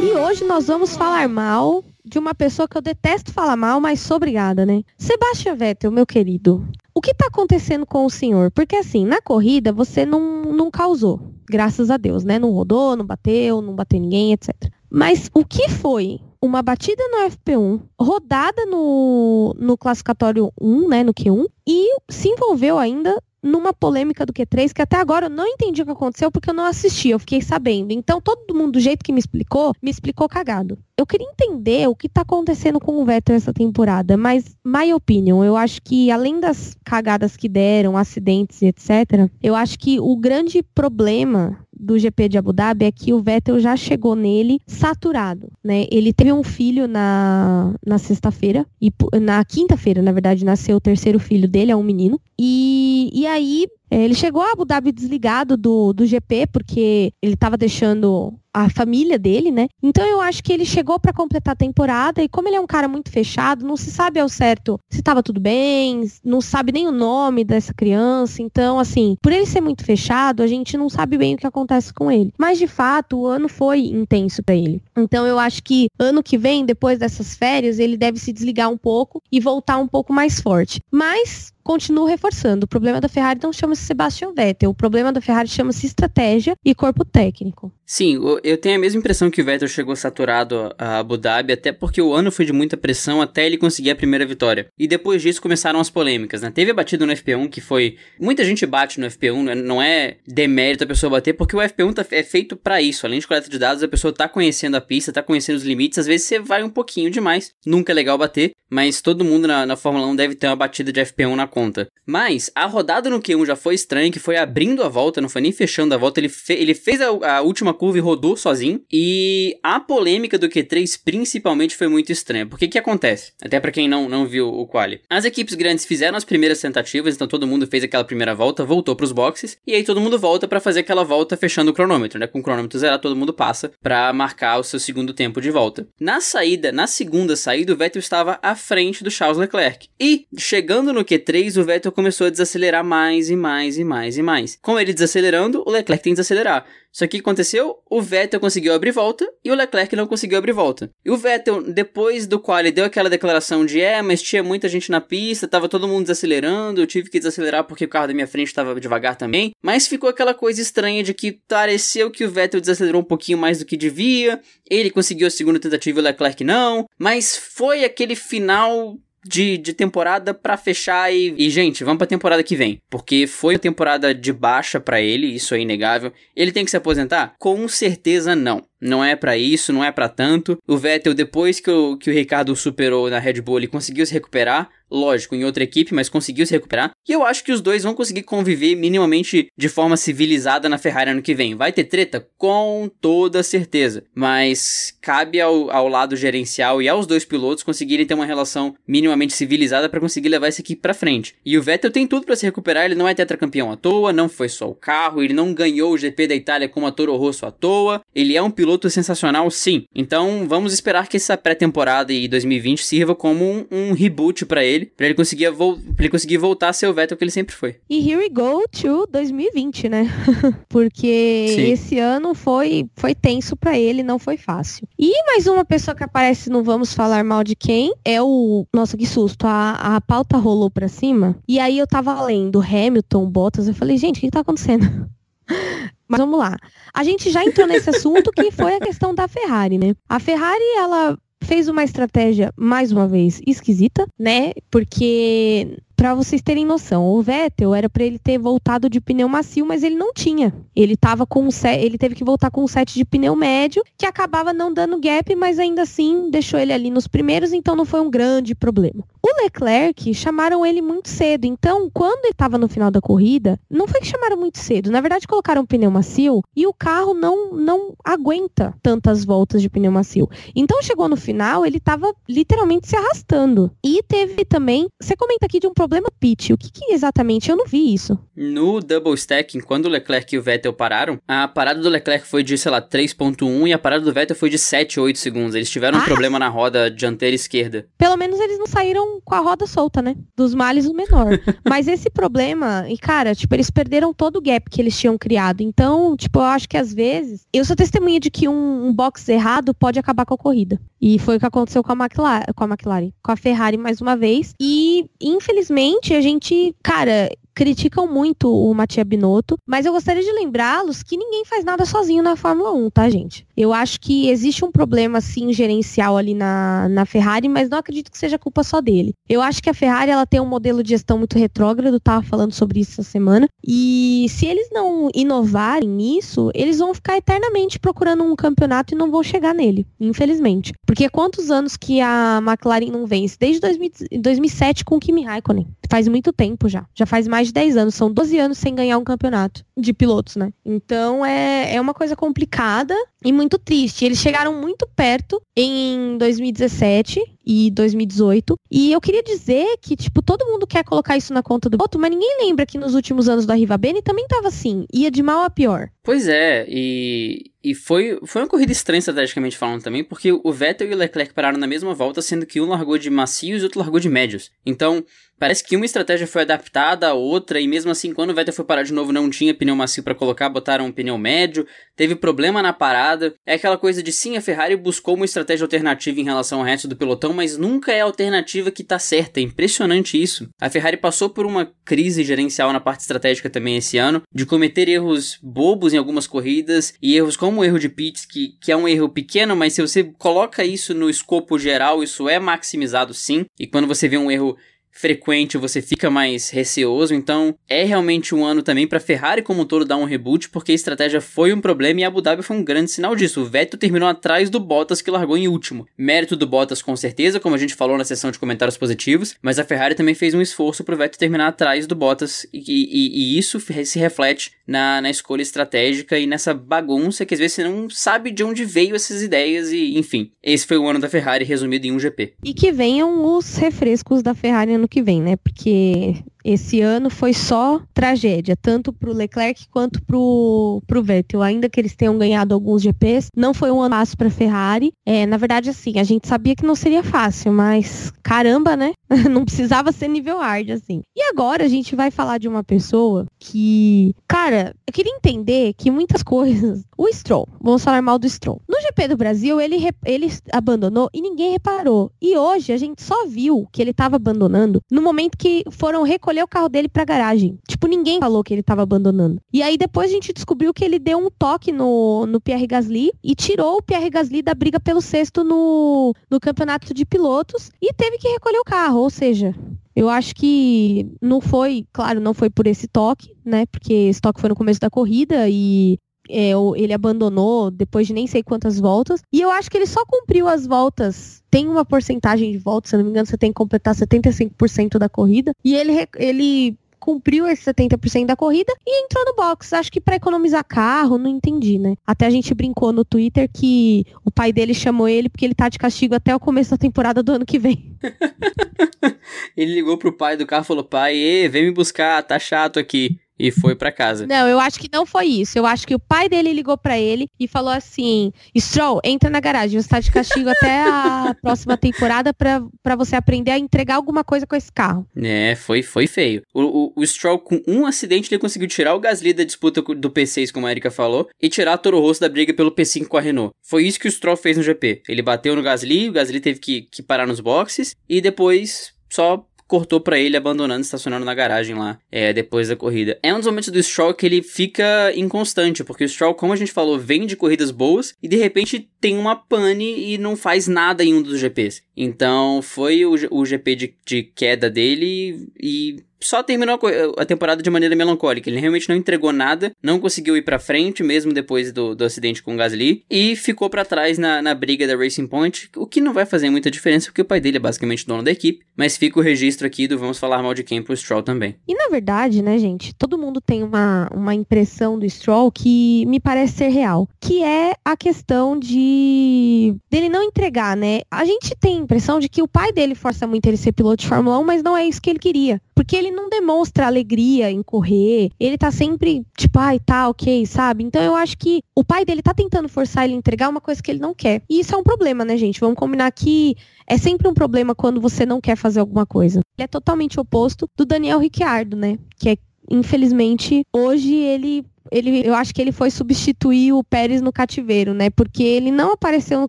E hoje nós vamos falar mal de uma pessoa que eu detesto falar mal, mas sou obrigada, né? Sebastian Vettel, meu querido. O que tá acontecendo com o senhor? Porque assim, na corrida você não, não causou, graças a Deus, né? Não rodou, não bateu, não bateu ninguém, etc. Mas o que foi uma batida no FP1, rodada no, no classificatório 1, né, no Q1, e se envolveu ainda numa polêmica do Q3 que até agora eu não entendi o que aconteceu porque eu não assisti, eu fiquei sabendo. Então todo mundo do jeito que me explicou, me explicou cagado. Eu queria entender o que tá acontecendo com o Vettel essa temporada, mas my opinion, eu acho que além das cagadas que deram, acidentes e etc, eu acho que o grande problema do GP de Abu Dhabi é que o Vettel já chegou nele saturado, né? Ele teve um filho na, na sexta-feira e na quinta-feira, na verdade, nasceu o terceiro filho dele, é um menino. E, e aí é, ele chegou a Abu Dhabi desligado do, do GP, porque ele estava deixando a família dele, né? Então eu acho que ele chegou para completar a temporada e como ele é um cara muito fechado, não se sabe ao certo se estava tudo bem, não sabe nem o nome dessa criança. Então, assim, por ele ser muito fechado, a gente não sabe bem o que acontece com ele. Mas de fato, o ano foi intenso para ele. Então eu acho que ano que vem, depois dessas férias, ele deve se desligar um pouco e voltar um pouco mais forte. Mas continuo reforçando, o problema da Ferrari não chama-se Sebastian Vettel, o problema da Ferrari chama-se estratégia e corpo técnico. Sim, eu tenho a mesma impressão que o Vettel chegou saturado a Abu Dhabi, até porque o ano foi de muita pressão até ele conseguir a primeira vitória. E depois disso começaram as polêmicas, né? Teve a batida no FP1 que foi. Muita gente bate no FP1, né? não é demérito a pessoa bater, porque o FP1 tá, é feito para isso. Além de coleta de dados, a pessoa tá conhecendo a pista, tá conhecendo os limites. Às vezes você vai um pouquinho demais, nunca é legal bater, mas todo mundo na, na Fórmula 1 deve ter uma batida de FP1 na conta. Mas a rodada no Q1 já foi estranha, que foi abrindo a volta, não foi nem fechando a volta, ele, fe ele fez a, a última curva e rodou sozinho. E a polêmica do Q3 principalmente foi muito estranha. Porque que acontece? Até para quem não, não viu o quali. As equipes grandes fizeram as primeiras tentativas, então todo mundo fez aquela primeira volta, voltou para os boxes, e aí todo mundo volta para fazer aquela volta fechando o cronômetro, né? Com o cronômetro zerado, todo mundo passa para marcar o seu segundo tempo de volta. Na saída, na segunda saída, o Vettel estava à frente do Charles Leclerc. E chegando no Q3, o Vettel começou a desacelerar mais e mais e mais e mais. Com ele desacelerando, o Leclerc tem que desacelerar. Só que o que aconteceu? O Vettel conseguiu abrir volta e o Leclerc não conseguiu abrir volta. E o Vettel, depois do qual ele deu aquela declaração de é, mas tinha muita gente na pista, tava todo mundo desacelerando, eu tive que desacelerar porque o carro da minha frente estava devagar também. Mas ficou aquela coisa estranha de que pareceu que o Vettel desacelerou um pouquinho mais do que devia, ele conseguiu a segunda tentativa e o Leclerc não, mas foi aquele final de, de temporada para fechar e, e, gente, vamos pra temporada que vem. Porque foi uma temporada de baixa para ele, isso é inegável. Ele tem que se aposentar? Com certeza não. Não é para isso, não é para tanto. O Vettel, depois que o, que o Ricardo superou na Red Bull, ele conseguiu se recuperar lógico, em outra equipe, mas conseguiu se recuperar. E eu acho que os dois vão conseguir conviver minimamente de forma civilizada na Ferrari ano que vem. Vai ter treta? Com toda certeza. Mas cabe ao, ao lado gerencial e aos dois pilotos conseguirem ter uma relação minimamente civilizada para conseguir levar essa equipe para frente. E o Vettel tem tudo para se recuperar, ele não é tetracampeão à toa, não foi só o carro, ele não ganhou o GP da Itália como a Toro Rosso à toa. Ele é um piloto sensacional, sim. Então vamos esperar que essa pré-temporada e 2020 sirva como um, um reboot para ele ele, pra ele conseguir, pra ele conseguir voltar a ser o Vettel que ele sempre foi. E here we go to 2020, né? Porque Sim. esse ano foi, foi tenso para ele, não foi fácil. E mais uma pessoa que aparece no Vamos Falar Mal de Quem é o. Nossa, que susto. A, a pauta rolou pra cima. E aí eu tava lendo Hamilton, Bottas. Eu falei, gente, o que tá acontecendo? Mas vamos lá. A gente já entrou nesse assunto que foi a questão da Ferrari, né? A Ferrari, ela fez uma estratégia, mais uma vez, esquisita, né? Porque para vocês terem noção, o Vettel era para ele ter voltado de pneu macio, mas ele não tinha. Ele tava com um set, ele teve que voltar com um set de pneu médio, que acabava não dando gap, mas ainda assim deixou ele ali nos primeiros, então não foi um grande problema. O Leclerc chamaram ele muito cedo. Então, quando ele estava no final da corrida, não foi que chamaram muito cedo. Na verdade, colocaram um pneu macio e o carro não, não aguenta tantas voltas de pneu macio. Então, chegou no final, ele estava literalmente se arrastando. E teve também. Você comenta aqui de um problema pit. O que, que exatamente? Eu não vi isso. No double stacking, quando o Leclerc e o Vettel pararam, a parada do Leclerc foi de, sei lá, 3.1 e a parada do Vettel foi de 7, 8 segundos. Eles tiveram ah. um problema na roda dianteira esquerda. Pelo menos eles não saíram com a roda solta, né? Dos males o menor. Mas esse problema, e cara, tipo, eles perderam todo o gap que eles tinham criado. Então, tipo, eu acho que às vezes, eu sou testemunha de que um, um box errado pode acabar com a corrida. E foi o que aconteceu com a McLaren, com a McLaren, com a Ferrari mais uma vez. E, infelizmente, a gente, cara, criticam muito o Mattia Binotto, mas eu gostaria de lembrá-los que ninguém faz nada sozinho na Fórmula 1, tá, gente? Eu acho que existe um problema, assim, gerencial ali na, na Ferrari, mas não acredito que seja culpa só dele. Eu acho que a Ferrari, ela tem um modelo de gestão muito retrógrado, tava falando sobre isso essa semana, e se eles não inovarem nisso, eles vão ficar eternamente procurando um campeonato e não vão chegar nele, infelizmente. Porque quantos anos que a McLaren não vence? Desde 2000, 2007 com o Kimi Raikkonen. Faz muito tempo já. Já faz mais de 10 anos, são 12 anos sem ganhar um campeonato de pilotos, né? Então é, é uma coisa complicada e muito triste. Eles chegaram muito perto em 2017 e 2018. E eu queria dizer que, tipo, todo mundo quer colocar isso na conta do voto, mas ninguém lembra que nos últimos anos da Riva Bene também tava assim, ia de mal a pior. Pois é, e, e foi, foi uma corrida estranha estrategicamente falando também, porque o Vettel e o Leclerc pararam na mesma volta, sendo que um largou de macios e outro largou de médios. Então, parece que uma estratégia foi adaptada à outra, e mesmo assim, quando o Vettel foi parar de novo, não tinha pneu macio para colocar, botaram um pneu médio, teve problema na parada. É aquela coisa de sim, a Ferrari buscou uma estratégia alternativa em relação ao resto do pelotão, mas nunca é a alternativa que tá certa. É impressionante isso. A Ferrari passou por uma crise gerencial na parte estratégica também esse ano, de cometer erros bobos em algumas corridas e erros como o erro de pits, que, que é um erro pequeno, mas se você coloca isso no escopo geral, isso é maximizado sim. E quando você vê um erro frequente, você fica mais receoso. Então, é realmente um ano também para Ferrari como um todo dar um reboot, porque a estratégia foi um problema e Abu Dhabi foi um grande sinal disso. O Vettel terminou atrás do Bottas que largou em último. Mérito do Bottas com certeza, como a gente falou na sessão de comentários positivos, mas a Ferrari também fez um esforço pro Vettel terminar atrás do Bottas e, e, e isso se reflete na, na escolha estratégica e nessa bagunça que às vezes você não sabe de onde veio essas ideias e, enfim, esse foi o ano da Ferrari resumido em um GP. E que venham os refrescos da Ferrari ano que vem, né? Porque esse ano foi só tragédia, tanto para o Leclerc quanto para o Vettel. Ainda que eles tenham ganhado alguns GPs, não foi um ano fácil para a Ferrari. É, na verdade, assim, a gente sabia que não seria fácil, mas caramba, né? não precisava ser nível hard, assim. E agora a gente vai falar de uma pessoa que, cara, eu queria entender que muitas coisas. O Stroll, vamos falar mal do Stroll. No GP do Brasil, ele, ele abandonou e ninguém reparou. E hoje a gente só viu que ele estava abandonando no momento que foram recolher recolher o carro dele pra garagem. Tipo, ninguém falou que ele tava abandonando. E aí depois a gente descobriu que ele deu um toque no, no Pierre Gasly e tirou o Pierre Gasly da briga pelo sexto no, no campeonato de pilotos e teve que recolher o carro. Ou seja, eu acho que não foi, claro, não foi por esse toque, né? Porque esse toque foi no começo da corrida e é, ele abandonou depois de nem sei quantas voltas. E eu acho que ele só cumpriu as voltas tem uma porcentagem de voltas, se não me engano, você tem que completar 75% da corrida. E ele, ele cumpriu esse 70% da corrida e entrou no box. Acho que para economizar carro, não entendi, né? Até a gente brincou no Twitter que o pai dele chamou ele porque ele tá de castigo até o começo da temporada do ano que vem. ele ligou pro pai do carro e falou: pai, vem me buscar, tá chato aqui e foi para casa. Não, eu acho que não foi isso. Eu acho que o pai dele ligou para ele e falou assim: Stroll, entra na garagem, você tá de castigo até a próxima temporada para você aprender a entregar alguma coisa com esse carro. É, foi, foi feio. O, o, o, Stroll, com um acidente, ele conseguiu tirar o Gasly da disputa do P6, como a Erika falou, e tirar a Toro Rosso da briga pelo P5 com a Renault. Foi isso que o Stroll fez no GP. Ele bateu no Gasly, o Gasly teve que, que parar nos boxes e depois só cortou para ele abandonando, estacionando na garagem lá, é, depois da corrida. É um dos momentos do Stroll que ele fica inconstante, porque o Stroll, como a gente falou, vem de corridas boas e de repente tem uma pane e não faz nada em um dos GPs. Então foi o, o GP de, de queda dele e só terminou a, a, temporada de maneira melancólica. Ele realmente não entregou nada, não conseguiu ir para frente, mesmo depois do, do acidente com o Gasly, e ficou para trás na, na briga da Racing Point, o que não vai fazer muita diferença, porque o pai dele é basicamente dono da equipe, mas fica o registro aqui do vamos falar mal de quem pro Stroll também. E na verdade, né, gente, todo mundo tem uma, uma impressão do Stroll que me parece ser real, que é a questão de dele não entregar, né? A gente tem impressão de que o pai dele força muito ele ser piloto de Fórmula 1, mas não é isso que ele queria. Porque ele não demonstra alegria em correr, ele tá sempre tipo, ai, tá, ok, sabe? Então eu acho que o pai dele tá tentando forçar ele a entregar uma coisa que ele não quer. E isso é um problema, né, gente? Vamos combinar que é sempre um problema quando você não quer fazer alguma coisa. Ele é totalmente oposto do Daniel Ricciardo, né? Que é, infelizmente, hoje ele ele, eu acho que ele foi substituir o Pérez no cativeiro, né? Porque ele não apareceu no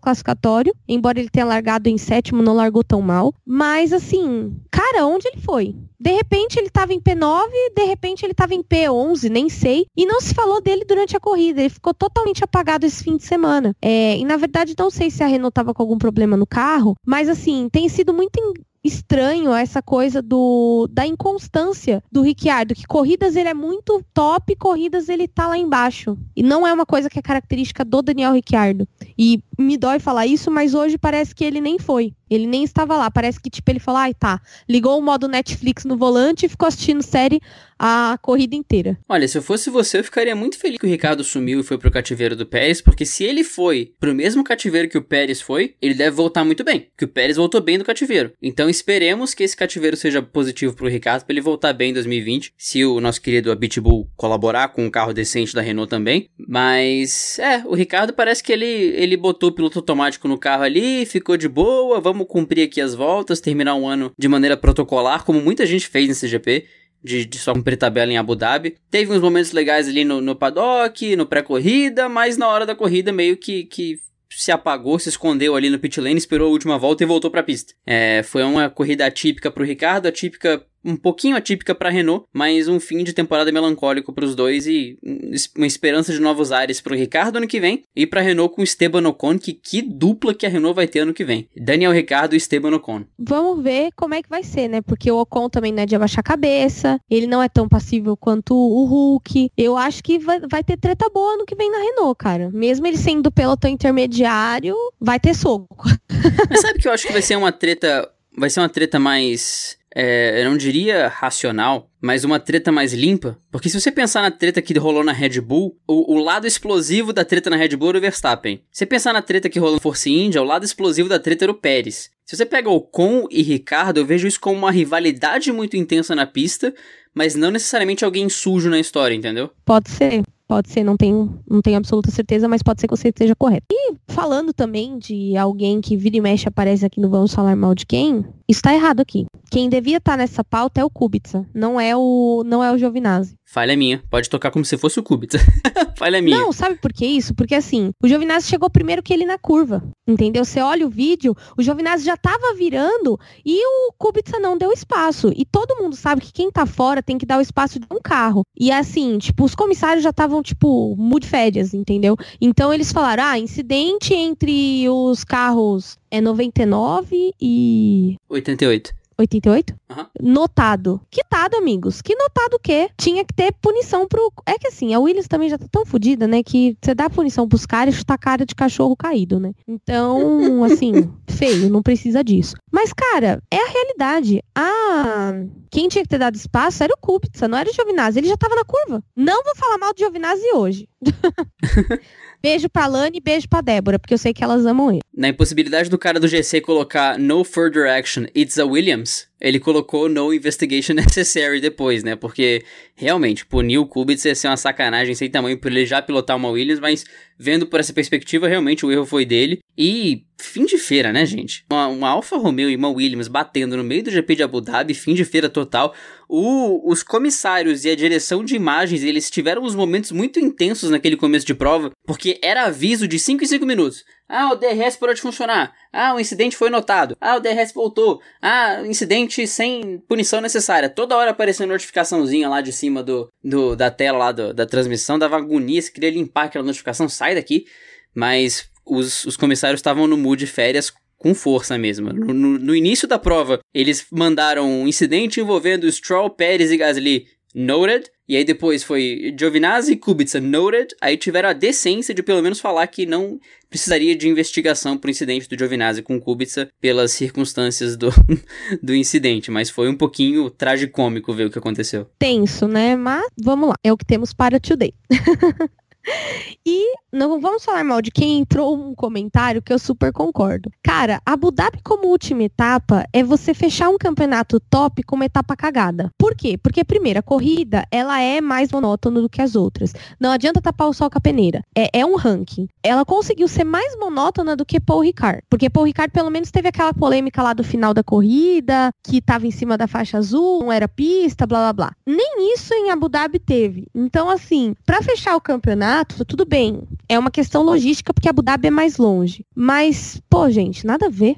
classificatório, embora ele tenha largado em sétimo, não largou tão mal. Mas assim, cara, onde ele foi? De repente ele estava em P9, de repente ele estava em P11, nem sei. E não se falou dele durante a corrida. Ele ficou totalmente apagado esse fim de semana. É, e na verdade, não sei se a Renault estava com algum problema no carro, mas assim, tem sido muito estranho essa coisa do da inconstância do Ricciardo, que corridas ele é muito top, corridas ele tá lá embaixo. E não é uma coisa que é característica do Daniel Ricciardo. E me dói falar isso, mas hoje parece que ele nem foi. Ele nem estava lá. Parece que, tipo, ele falou, ai, tá. Ligou o modo Netflix no volante e ficou assistindo série a corrida inteira. Olha, se eu fosse você, eu ficaria muito feliz que o Ricardo sumiu e foi pro cativeiro do Pérez, porque se ele foi pro mesmo cativeiro que o Pérez foi, ele deve voltar muito bem. Que o Pérez voltou bem do cativeiro. Então esperemos que esse cativeiro seja positivo pro Ricardo, pra ele voltar bem em 2020. Se o nosso querido Abitbull colaborar com um carro decente da Renault também. Mas, é, o Ricardo parece que ele, ele botou o piloto automático no carro ali, ficou de boa, vamos cumprir aqui as voltas, terminar um ano de maneira protocolar, como muita gente fez nesse GP de, de só cumprir tabela em Abu Dhabi. Teve uns momentos legais ali no, no paddock, no pré-corrida, mas na hora da corrida meio que, que se apagou, se escondeu ali no pit lane, esperou a última volta e voltou para a pista. É, foi uma corrida atípica para o Ricardo, atípica um pouquinho atípica para Renault, mas um fim de temporada melancólico para os dois e uma esperança de novos ares para o Ricardo ano que vem e para Renault com Esteban Ocon, que que dupla que a Renault vai ter ano que vem. Daniel Ricardo e Esteban Ocon. Vamos ver como é que vai ser, né? Porque o Ocon também não é de abaixar a cabeça, ele não é tão passível quanto o Hulk. Eu acho que vai, vai ter treta boa ano que vem na Renault, cara. Mesmo ele sendo pelotão intermediário, vai ter soco. Mas sabe que eu acho que vai ser uma treta, vai ser uma treta mais é, eu não diria racional, mas uma treta mais limpa. Porque se você pensar na treta que rolou na Red Bull, o, o lado explosivo da treta na Red Bull era o Verstappen. Se você pensar na treta que rolou na Force India, o lado explosivo da treta era o Pérez. Se você pega o Con e Ricardo, eu vejo isso como uma rivalidade muito intensa na pista, mas não necessariamente alguém sujo na história, entendeu? Pode ser. Pode ser, não tenho, não tenho absoluta certeza, mas pode ser que você esteja correto. E falando também de alguém que vira e mexe aparece aqui no Vamos Falar Mal de Quem, isso tá errado aqui. Quem devia estar nessa pauta é o Kubica, não é o, não é o Giovinazzi. Falha minha. Pode tocar como se fosse o Kubica. Falha minha. Não, sabe por que isso? Porque assim, o Giovinazzi chegou primeiro que ele na curva. Entendeu? Você olha o vídeo, o Giovinazzi já tava virando e o Kubica não deu espaço. E todo mundo sabe que quem tá fora tem que dar o espaço de um carro. E assim, tipo, os comissários já estavam, tipo, muito férias, entendeu? Então eles falaram: ah, incidente entre os carros é 99 e. 88. 88? Uhum. Notado. Quitado, amigos. Que notado o quê? Tinha que ter punição pro. É que assim, a Williams também já tá tão fodida, né? Que você dá punição pros caras e chutar cara de cachorro caído, né? Então, assim, feio, não precisa disso. Mas, cara, é a realidade. Ah, quem tinha que ter dado espaço era o Kubica, não era o Giovinazzi. Ele já tava na curva. Não vou falar mal do Giovinazzi hoje. Beijo pra Lani e beijo pra Débora, porque eu sei que elas amam ele. Na impossibilidade do cara do GC colocar no further action, it's a Williams, ele colocou no investigation necessary depois, né? Porque realmente, punir o Kubica ia ser uma sacanagem sem tamanho por ele já pilotar uma Williams, mas vendo por essa perspectiva, realmente o erro foi dele. E fim de feira, né, gente? Uma, uma Alfa Romeo e uma Williams batendo no meio do GP de Abu Dhabi, fim de feira total. O, os comissários e a direção de imagens, eles tiveram uns momentos muito intensos naquele começo de prova, porque era aviso de 5 em 5 minutos. Ah, o DRS parou de funcionar. Ah, o incidente foi notado. Ah, o DRS voltou. Ah, incidente sem punição necessária. Toda hora aparecendo notificaçãozinha lá de cima do, do da tela lá do, da transmissão. Dava agonia, se queria limpar aquela notificação, sai daqui. Mas os, os comissários estavam no mood férias com força mesmo. No, no, no início da prova, eles mandaram um incidente envolvendo Stroll, Pérez e Gasly noted. E aí depois foi Giovinazzi e Kubica noted. Aí tiveram a decência de pelo menos falar que não precisaria de investigação por incidente do Giovinazzi com Kubica pelas circunstâncias do, do incidente. Mas foi um pouquinho tragicômico ver o que aconteceu. Tenso, né? Mas vamos lá. É o que temos para today. E não vamos falar mal de quem entrou um comentário que eu super concordo. Cara, Abu Dhabi como última etapa é você fechar um campeonato top com uma etapa cagada. Por quê? Porque, a corrida, ela é mais monótona do que as outras. Não adianta tapar o sol com a peneira. É, é um ranking. Ela conseguiu ser mais monótona do que Paul Ricard. Porque Paul Ricard, pelo menos, teve aquela polêmica lá do final da corrida, que tava em cima da faixa azul, não era pista, blá blá blá. Nem isso em Abu Dhabi teve. Então, assim, para fechar o campeonato, tudo bem. É uma questão logística porque Abu Dhabi é mais longe. Mas, pô, gente, nada a ver.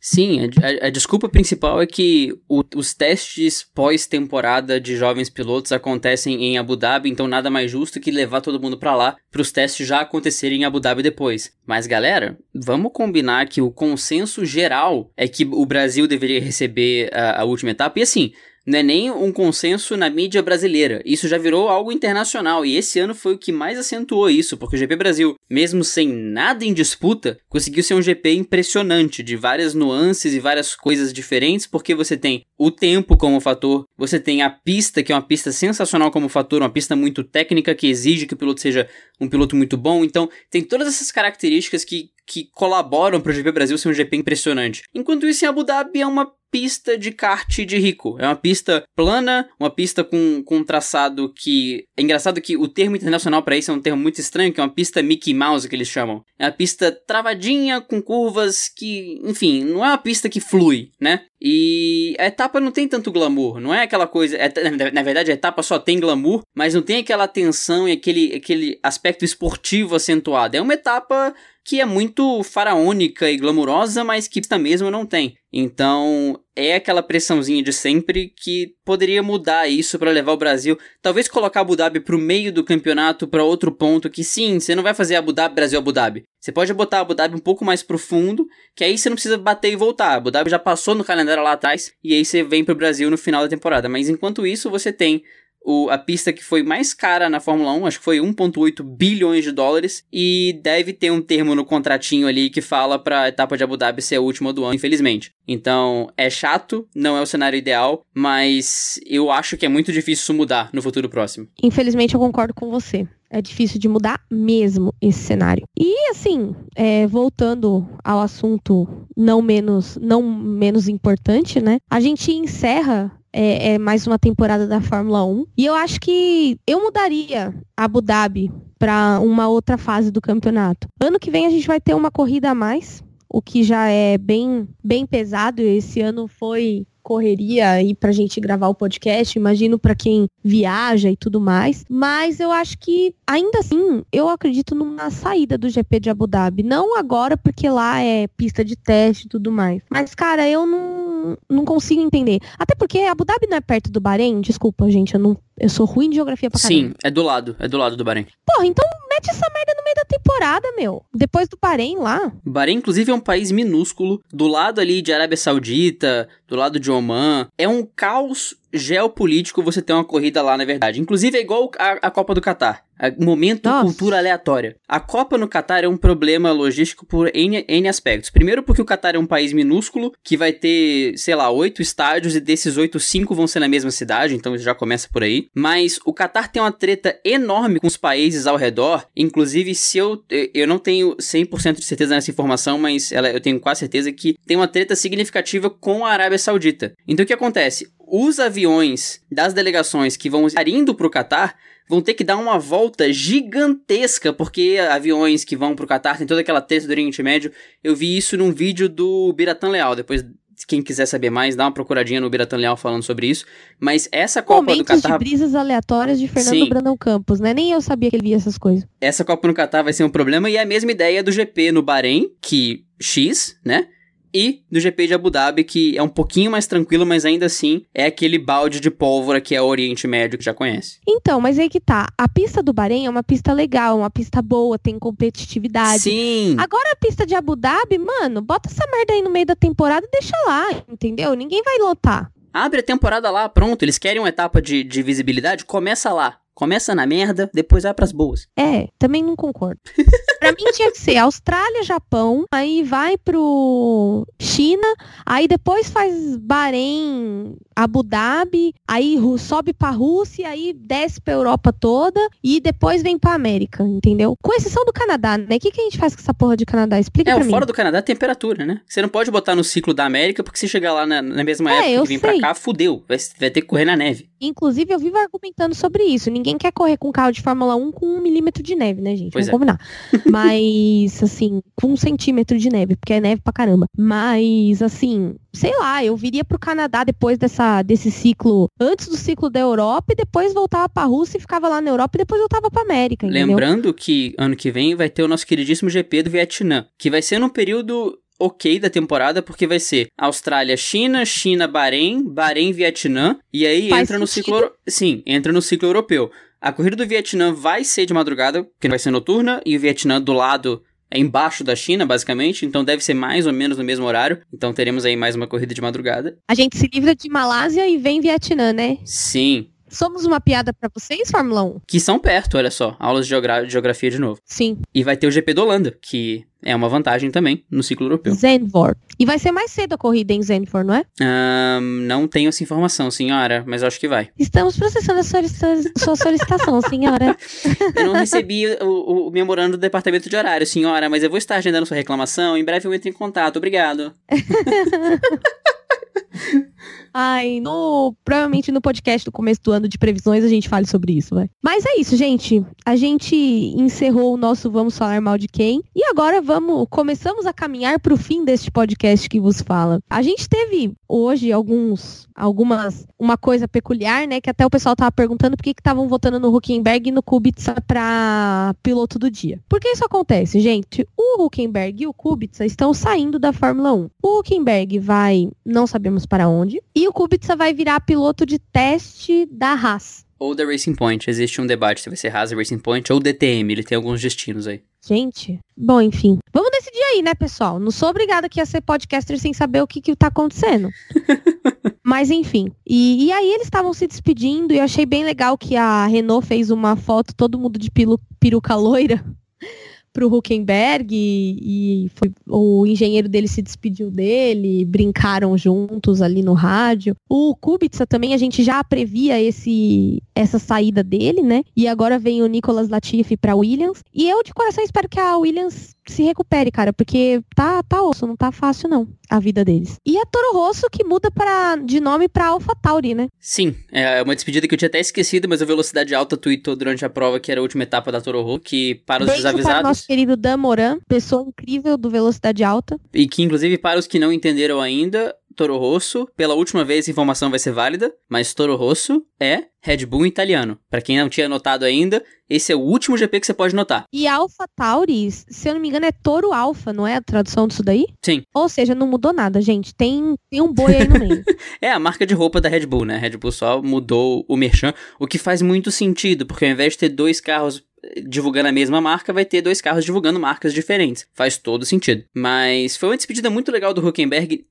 Sim, a, a, a, desculpa principal é que o, os testes pós-temporada de jovens pilotos acontecem em Abu Dhabi, então nada mais justo que levar todo mundo para lá para os testes já acontecerem em Abu Dhabi depois. Mas galera, vamos combinar que o consenso geral é que o Brasil deveria receber a, a última etapa e assim não é nem um consenso na mídia brasileira. Isso já virou algo internacional e esse ano foi o que mais acentuou isso, porque o GP Brasil, mesmo sem nada em disputa, conseguiu ser um GP impressionante, de várias nuances e várias coisas diferentes, porque você tem o tempo como fator, você tem a pista, que é uma pista sensacional como fator, uma pista muito técnica que exige que o piloto seja um piloto muito bom. Então, tem todas essas características que que colaboram para o GP Brasil ser um GP impressionante. Enquanto isso, em Abu Dhabi é uma pista de kart de rico. É uma pista plana, uma pista com, com um traçado que. É engraçado que o termo internacional para isso é um termo muito estranho, que é uma pista Mickey Mouse que eles chamam. É uma pista travadinha, com curvas que. Enfim, não é uma pista que flui, né? E a etapa não tem tanto glamour, não é aquela coisa. É, na verdade, a etapa só tem glamour, mas não tem aquela tensão e aquele, aquele aspecto esportivo acentuado. É uma etapa que é muito faraônica e glamurosa, mas que mesmo não tem. Então, é aquela pressãozinha de sempre que poderia mudar isso para levar o Brasil, talvez colocar Abu Dhabi pro meio do campeonato para outro ponto que sim, você não vai fazer Abu Dhabi Brasil Abu Dhabi. Você pode botar Abu Dhabi um pouco mais profundo, que aí você não precisa bater e voltar. Abu Dhabi já passou no calendário lá atrás e aí você vem pro Brasil no final da temporada. Mas enquanto isso, você tem o, a pista que foi mais cara na Fórmula 1, acho que foi 1,8 bilhões de dólares, e deve ter um termo no contratinho ali que fala para a etapa de Abu Dhabi ser a última do ano, infelizmente. Então, é chato, não é o cenário ideal, mas eu acho que é muito difícil isso mudar no futuro próximo. Infelizmente, eu concordo com você. É difícil de mudar mesmo esse cenário. E assim, é, voltando ao assunto não menos, não menos importante, né? A gente encerra é, é, mais uma temporada da Fórmula 1. E eu acho que eu mudaria Abu Dhabi para uma outra fase do campeonato. Ano que vem a gente vai ter uma corrida a mais, o que já é bem, bem pesado. Esse ano foi correria aí pra gente gravar o podcast, imagino para quem viaja e tudo mais, mas eu acho que ainda assim, eu acredito numa saída do GP de Abu Dhabi, não agora porque lá é pista de teste e tudo mais. Mas cara, eu não, não consigo entender. Até porque Abu Dhabi não é perto do Bahrein, desculpa, gente, eu não eu sou ruim de geografia pra caramba. Sim, é do lado, é do lado do Bahrein. Porra, então mete essa merda no meio da temporada, meu. Depois do Bahrein lá. Bahrein, inclusive, é um país minúsculo, do lado ali de Arábia Saudita, do lado de Oman. É um caos geopolítico você ter uma corrida lá, na verdade. Inclusive, é igual a, a Copa do Catar. Momento Nossa. cultura aleatória. A Copa no Catar é um problema logístico por N, N aspectos. Primeiro, porque o Catar é um país minúsculo que vai ter, sei lá, oito estádios e desses oito, cinco vão ser na mesma cidade, então já começa por aí. Mas o Catar tem uma treta enorme com os países ao redor. Inclusive, se eu. Eu não tenho 100% de certeza nessa informação, mas ela, eu tenho quase certeza que tem uma treta significativa com a Arábia Saudita. Então o que acontece? Os aviões das delegações que vão estar indo para o Catar vão ter que dar uma volta gigantesca, porque aviões que vão pro Qatar tem toda aquela treta do Oriente Médio. Eu vi isso num vídeo do Biratan Leal, depois quem quiser saber mais, dá uma procuradinha no Biratan Leal falando sobre isso. Mas essa Copa Momentos do Catar. de brisas aleatórias de Fernando Sim. Brandão Campos, né? Nem eu sabia que ele via essas coisas. Essa Copa no Catar vai ser um problema e é a mesma ideia do GP no Bahrein, que X, né? E do GP de Abu Dhabi, que é um pouquinho mais tranquilo, mas ainda assim é aquele balde de pólvora que é o Oriente Médio que já conhece. Então, mas aí que tá. A pista do Bahrein é uma pista legal, uma pista boa, tem competitividade. Sim. Agora a pista de Abu Dhabi, mano, bota essa merda aí no meio da temporada e deixa lá, entendeu? Ninguém vai lotar. Abre a temporada lá, pronto. Eles querem uma etapa de, de visibilidade, começa lá. Começa na merda, depois vai pras boas. É, também não concordo. pra mim tinha que ser Austrália, Japão, aí vai pro China, aí depois faz Bahrein, Abu Dhabi, aí sobe pra Rússia, aí desce pra Europa toda e depois vem pra América, entendeu? Com exceção do Canadá, né? O que, que a gente faz com essa porra de Canadá? Explica É, pra o mim. fora do Canadá é temperatura, né? Você não pode botar no ciclo da América, porque se chegar lá na, na mesma É, época que vem pra cá, fudeu. Vai, vai ter que correr na neve. Inclusive, eu vivo argumentando sobre isso. Ninguém quer correr com carro de Fórmula 1 com um milímetro de neve, né, gente? Pois Vamos é. combinar. Mas, assim, com um centímetro de neve, porque é neve pra caramba. Mas, assim, sei lá, eu viria pro Canadá depois dessa, desse ciclo, antes do ciclo da Europa, e depois voltava pra Rússia e ficava lá na Europa, e depois voltava pra América, entendeu? Lembrando que ano que vem vai ter o nosso queridíssimo GP do Vietnã, que vai ser num período ok da temporada, porque vai ser Austrália, China, China, Bahrein, Bahrein, Vietnã, e aí Faz entra no sentido. ciclo. Sim, entra no ciclo europeu. A corrida do Vietnã vai ser de madrugada, porque vai ser noturna, e o Vietnã do lado é embaixo da China, basicamente, então deve ser mais ou menos no mesmo horário. Então teremos aí mais uma corrida de madrugada. A gente se livra de Malásia e vem Vietnã, né? Sim, Somos uma piada pra vocês, Fórmula 1? que são perto, olha só, aulas de geogra- de geografia de novo. Sim. E vai ter o GP da Holanda, que é uma vantagem também no ciclo europeu. Zandvoort. E vai ser mais cedo a corrida em Zandvoort, não é? Ahn, não tenho essa informação, senhora, mas acho que vai. Estamos processando a solicita- sua solicitação, senhora. Eu não recebi o, o memorando do departamento de horário, senhora, mas eu vou estar agendando sua reclamação. Em breve eu entro em contato. Obrigado. Ai, no, provavelmente no podcast do começo do ano de previsões a gente fale sobre isso, vai. Mas é isso, gente. A gente encerrou o nosso Vamos Falar Mal de Quem. E agora vamos, começamos a caminhar pro fim deste podcast que vos fala. A gente teve hoje alguns, algumas, uma coisa peculiar, né? Que até o pessoal tava perguntando por que estavam votando no Huckenberg e no Kubica pra piloto do dia. Por que isso acontece, gente? O Huckenberg e o Kubica estão saindo da Fórmula 1. O Huckenberg vai, não sabemos para onde, e o Kubica vai virar piloto de teste da Haas. Ou da Racing Point. Existe um debate se vai ser Haas Racing Point ou DTM. Ele tem alguns destinos aí. Gente, bom, enfim. Vamos decidir aí, né, pessoal? Não sou obrigada aqui a ser podcaster sem saber o que que tá acontecendo. Mas enfim. E, e aí eles estavam se despedindo e eu achei bem legal que a Renault fez uma foto, todo mundo de peruca loira, pro Huckenberg e, e foi- o engenheiro dele se despediu dele, brincaram juntos ali no rádio. O Kubica também a gente já previa esse essa saída dele, né? E agora vem o Nicolas Latifi pra Williams. E eu de coração espero que a Williams se recupere, cara, porque tá tá osso, não tá fácil não a vida deles. E a Toro Rosso que muda para de nome pra AlphaTauri, né? Sim, é uma despedida que eu tinha até esquecido, mas a Velocidade Alta tweetou durante a prova que era a última etapa da Toro Rosso, que para os Beijo para o desavisados, nosso querido Dan Moran, pessoa incrível do Velocidade Alta. e que inclusive para os que não entenderam ainda, Toro Rosso, pela última vez a informação vai ser válida, mas Toro Rosso é Red Bull italiano. Pra quem não tinha notado ainda, esse é o último GP que você pode notar. E Alpha Tauri, se eu não me engano, é Toro Alfa, não é a tradução disso daí? Sim. Ou seja, não mudou nada, gente. Tem, tem um boi aí no meio. É a marca de roupa da Red Bull, né? A Red Bull só mudou o merchan, o que faz muito sentido, porque ao invés de ter dois carros divulgando a mesma marca, vai ter dois carros divulgando marcas diferentes. Faz todo sentido. Mas foi uma despedida muito legal do Huckenberg.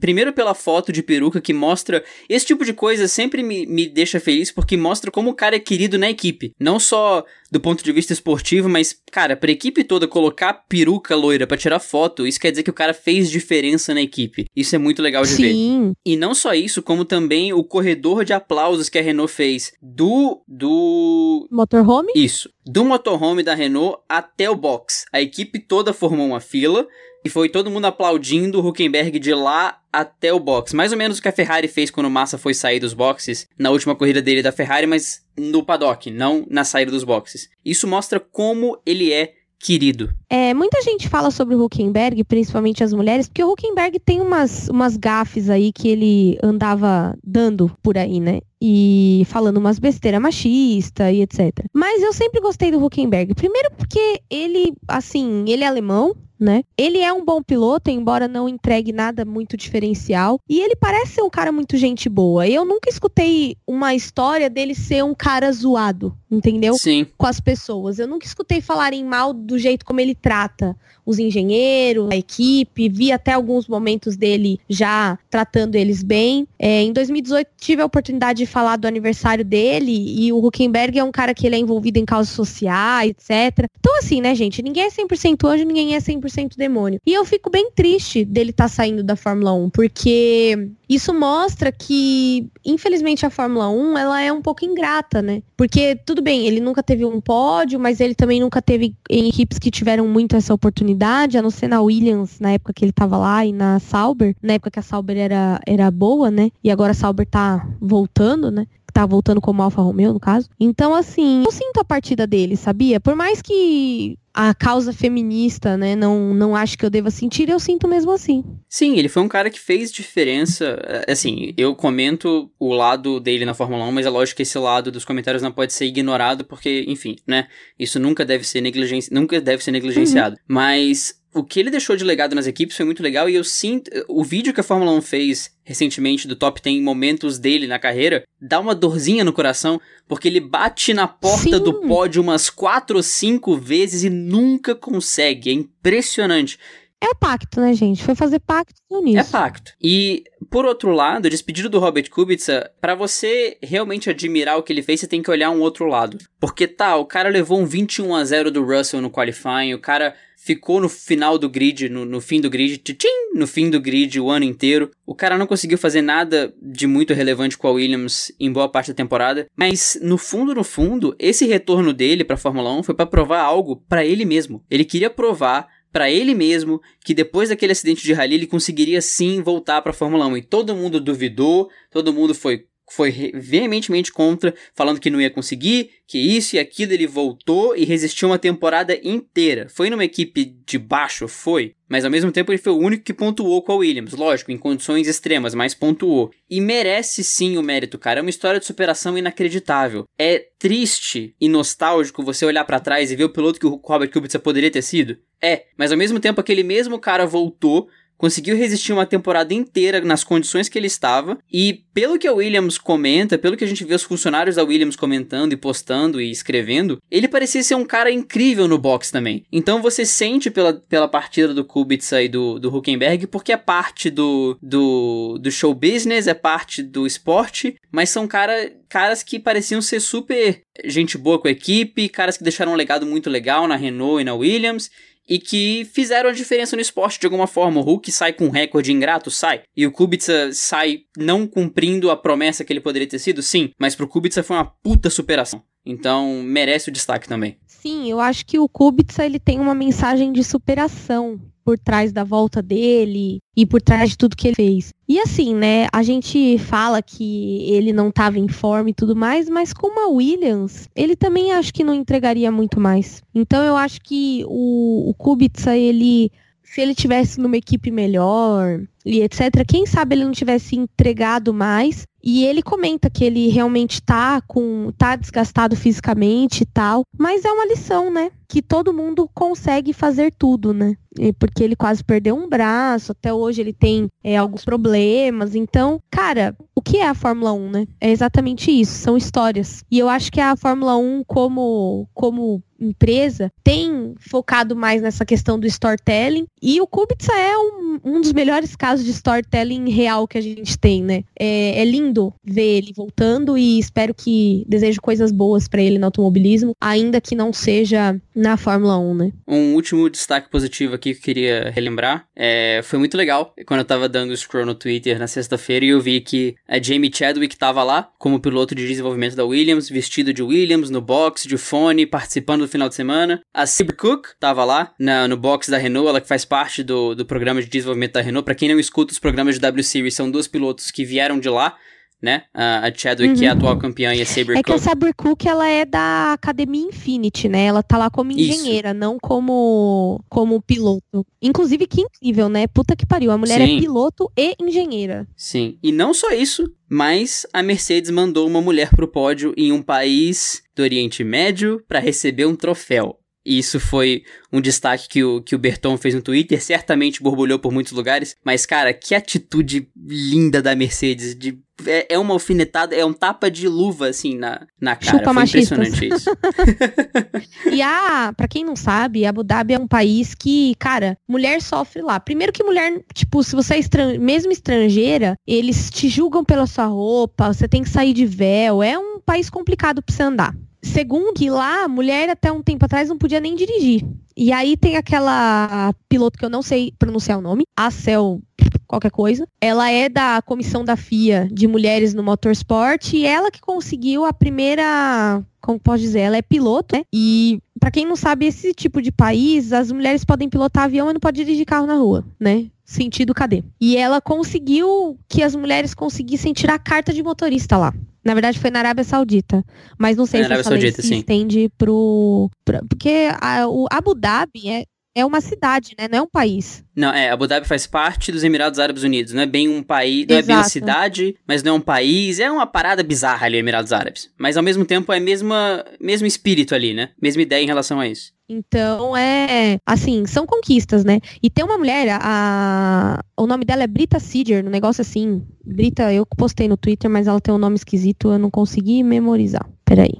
Primeiro pela foto de peruca que mostra. Esse tipo de coisa sempre me, me deixa feliz porque mostra como o cara é querido na equipe. Não só do ponto de vista esportivo, mas, cara, pra equipe toda colocar peruca loira pra tirar foto, isso quer dizer que o cara fez diferença na equipe. Isso é muito legal de ver. Sim. E não só isso, como também o corredor de aplausos que a Renault fez do. do. Motorhome? Isso. Do motorhome da Renault até o box. A equipe toda formou uma fila e foi todo mundo aplaudindo o Huckenberg de lá até o box. Mais ou menos o que a Ferrari fez quando o Massa foi sair dos boxes na última corrida dele da Ferrari, mas no paddock, não na saída dos boxes. Isso mostra como ele é querido. É, muita gente fala sobre o Huckenberg, principalmente as mulheres, porque o Huckenberg tem umas, umas gafes aí que ele andava dando por aí, né? E falando umas besteiras machista e etc. Mas eu sempre gostei do Huckenberg. Primeiro porque ele, assim, ele é alemão, né? Ele é um bom piloto, embora não entregue nada muito diferencial. E ele parece ser um cara muito gente boa. Eu nunca escutei uma história dele ser um cara zoado, entendeu? Sim. Com as pessoas. Eu nunca escutei falarem mal do jeito como ele trata os engenheiros, a equipe. Vi até alguns momentos dele já tratando eles bem. É, em 2018 tive a oportunidade de falar do aniversário dele e o Huckenberg é um cara que ele é envolvido em causas sociais, etc. Então assim, né, gente, ninguém é 100% anjo, ninguém é 100% demônio. E eu fico bem triste dele estar tá saindo da Fórmula 1, porque isso mostra que, infelizmente, a Fórmula 1 ela é um pouco ingrata, né? Porque, tudo bem, ele nunca teve um pódio, mas ele também nunca teve em equipes que tiveram muito essa oportunidade, a não ser na Williams, na época que ele tava lá, e na Sauber, na época que a Sauber era, era boa, né? E agora a Sauber tá voltando, né? Tá voltando como Alfa Romeo, no caso. Então, assim, eu sinto a partida dele, sabia? Por mais que a causa feminista, né, não, não acho que eu deva sentir, eu sinto mesmo assim. Sim, ele foi um cara que fez diferença. É, assim, eu comento o lado dele na Fórmula 1, mas é lógico que esse lado dos comentários não pode ser ignorado, porque, enfim, né, isso nunca deve ser negligenciado, nunca deve ser negligenciado. Uhum. Mas o que ele deixou de legado nas equipes foi muito legal e eu sinto. O vídeo que a Fórmula 1 fez recentemente do top 10 momentos dele na carreira dá uma dorzinha no coração, porque ele bate na porta Sim. do pódio umas 4 ou 5 vezes e nunca consegue. É impressionante. É pacto, né, gente? Foi fazer pacto nisso. É pacto. E, por outro lado, despedido do Robert Kubica, para você realmente admirar o que ele fez, você tem que olhar um outro lado. Porque tá, o cara levou um 21 a 0 do Russell no qualifying, o cara ficou no final do grid, no, no fim do grid, tchim, no fim do grid o ano inteiro. O cara não conseguiu fazer nada de muito relevante com a Williams em boa parte da temporada, mas no fundo, no fundo, esse retorno dele para Fórmula 1 foi para provar algo para ele mesmo. Ele queria provar para ele mesmo que depois daquele acidente de rally ele conseguiria sim voltar para a Fórmula 1 e todo mundo duvidou, todo mundo foi foi veementemente contra, falando que não ia conseguir, que isso e aquilo, ele voltou e resistiu uma temporada inteira. Foi numa equipe de baixo? Foi. Mas ao mesmo tempo ele foi o único que pontuou com a Williams. Lógico, em condições extremas, mas pontuou. E merece sim o mérito, cara. É uma história de superação inacreditável. É triste e nostálgico você olhar para trás e ver o piloto que o Robert Kubica poderia ter sido? É, mas ao mesmo tempo aquele mesmo cara voltou conseguiu resistir uma temporada inteira nas condições que ele estava. E pelo que a Williams comenta, pelo que a gente vê os funcionários da Williams comentando e postando e escrevendo, ele parecia ser um cara incrível no box também. Então você sente pela, pela partida do Kubica e do, do Huckenberg, porque é parte do, do, do show business, é parte do esporte, mas são cara, caras que pareciam ser super gente boa com a equipe, caras que deixaram um legado muito legal na Renault e na Williams e que fizeram a diferença no esporte de alguma forma. O Hulk sai com um recorde ingrato, sai. E o Kubica sai não cumprindo a promessa que ele poderia ter sido, sim. Mas pro Kubica foi uma puta superação. Então, merece o destaque também. Sim, eu acho que o Kubica ele tem uma mensagem de superação por trás da volta dele e por trás de tudo que ele fez. E assim, né, a gente fala que ele não estava em forma e tudo mais, mas como a Williams, ele também acho que não entregaria muito mais. Então eu acho que o, o Kubica, ele se ele tivesse numa equipe melhor e etc, quem sabe ele não tivesse entregado mais e ele comenta que ele realmente tá com tá desgastado fisicamente e tal, mas é uma lição, né? Que todo mundo consegue fazer tudo, né? Porque ele quase perdeu um braço, até hoje ele tem é, alguns problemas. Então, cara, o que é a Fórmula 1, né? É exatamente isso, são histórias. E eu acho que a Fórmula 1, como, como empresa, tem focado mais nessa questão do storytelling. E o Kubica é um, um dos melhores casos de storytelling real que a gente tem, né? É, é lindo ver ele voltando e espero que desejo coisas boas para ele no automobilismo, ainda que não seja na Fórmula 1, né? Um último destaque positivo aqui que eu queria relembrar, é, foi muito legal quando eu tava dando scroll no Twitter na sexta-feira e eu vi que a Jamie Chadwick tava lá como piloto de desenvolvimento da Williams, vestido de Williams, no box, de fone, participando do final de semana. A Sabre Cook tava lá na, no box da Renault, ela que faz parte do, do programa de desenvolvimento da Renault. Para quem não escuta, os programas de W Series são dois pilotos que vieram de lá né? A, a Chadwick, uhum. que é a uhum. atual campeã, e a Saber É Cook. que a Saber Cook, ela é da Academia Infinity, né? Ela tá lá como engenheira, Isso. não como, como piloto. Inclusive, que incrível, né? Puta que pariu. A mulher é Sim. é piloto e engenheira. Sim. E não só isso, mas a Mercedes mandou uma mulher pro pódio em um país do Oriente Médio para receber um troféu. E isso foi um destaque que o, que o Berton fez no Twitter, certamente borbulhou por muitos lugares. Mas, cara, que atitude linda da Mercedes de é, é, uma alfinetada, é um tapa de luva, assim, na, na cara. Chupa Foi impressionante isso. e a, pra quem não sabe, Abu Dhabi é um país que, cara, mulher sofre lá. Primeiro que mulher, tipo, se você é estran... mesmo estrangeira, eles te julgam pela sua roupa, você tem que sair de véu. É um país complicado pra você andar. Segundo, que lá, mulher até um tempo atrás não podia nem dirigir. E aí tem aquela piloto que eu não sei pronunciar o nome, a Cel qualquer coisa. Ela é da comissão da FIA de mulheres no motorsport e ela que conseguiu a primeira como pode dizer, ela é piloto, né? E para quem não sabe, esse tipo de país, as mulheres podem pilotar avião, mas não pode dirigir carro na rua, né? Sentido cadê? E ela conseguiu que as mulheres conseguissem tirar a carta de motorista lá. Na verdade, foi na Arábia Saudita. Mas não sei se essa Saudita, lei se sim. estende pro. Pra, porque a, o Abu Dhabi é, é uma cidade, né? Não é um país. Não, é, Abu Dhabi faz parte dos Emirados Árabes Unidos. Não é bem um país, não Exato. é bem uma cidade, mas não é um país. É uma parada bizarra ali, Emirados Árabes. Mas ao mesmo tempo é mesma, mesmo espírito ali, né? Mesma ideia em relação a isso. Então é assim, são conquistas, né? E tem uma mulher, a, o nome dela é Brita Seeder, um negócio assim. Brita, eu postei no Twitter, mas ela tem um nome esquisito, eu não consegui memorizar. Peraí.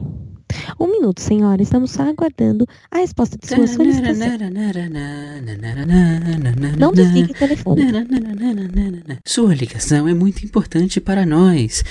Um minuto, senhora. Estamos aguardando a resposta de sua solicitação. Não desligue o telefone. Sua ligação é muito importante para nós.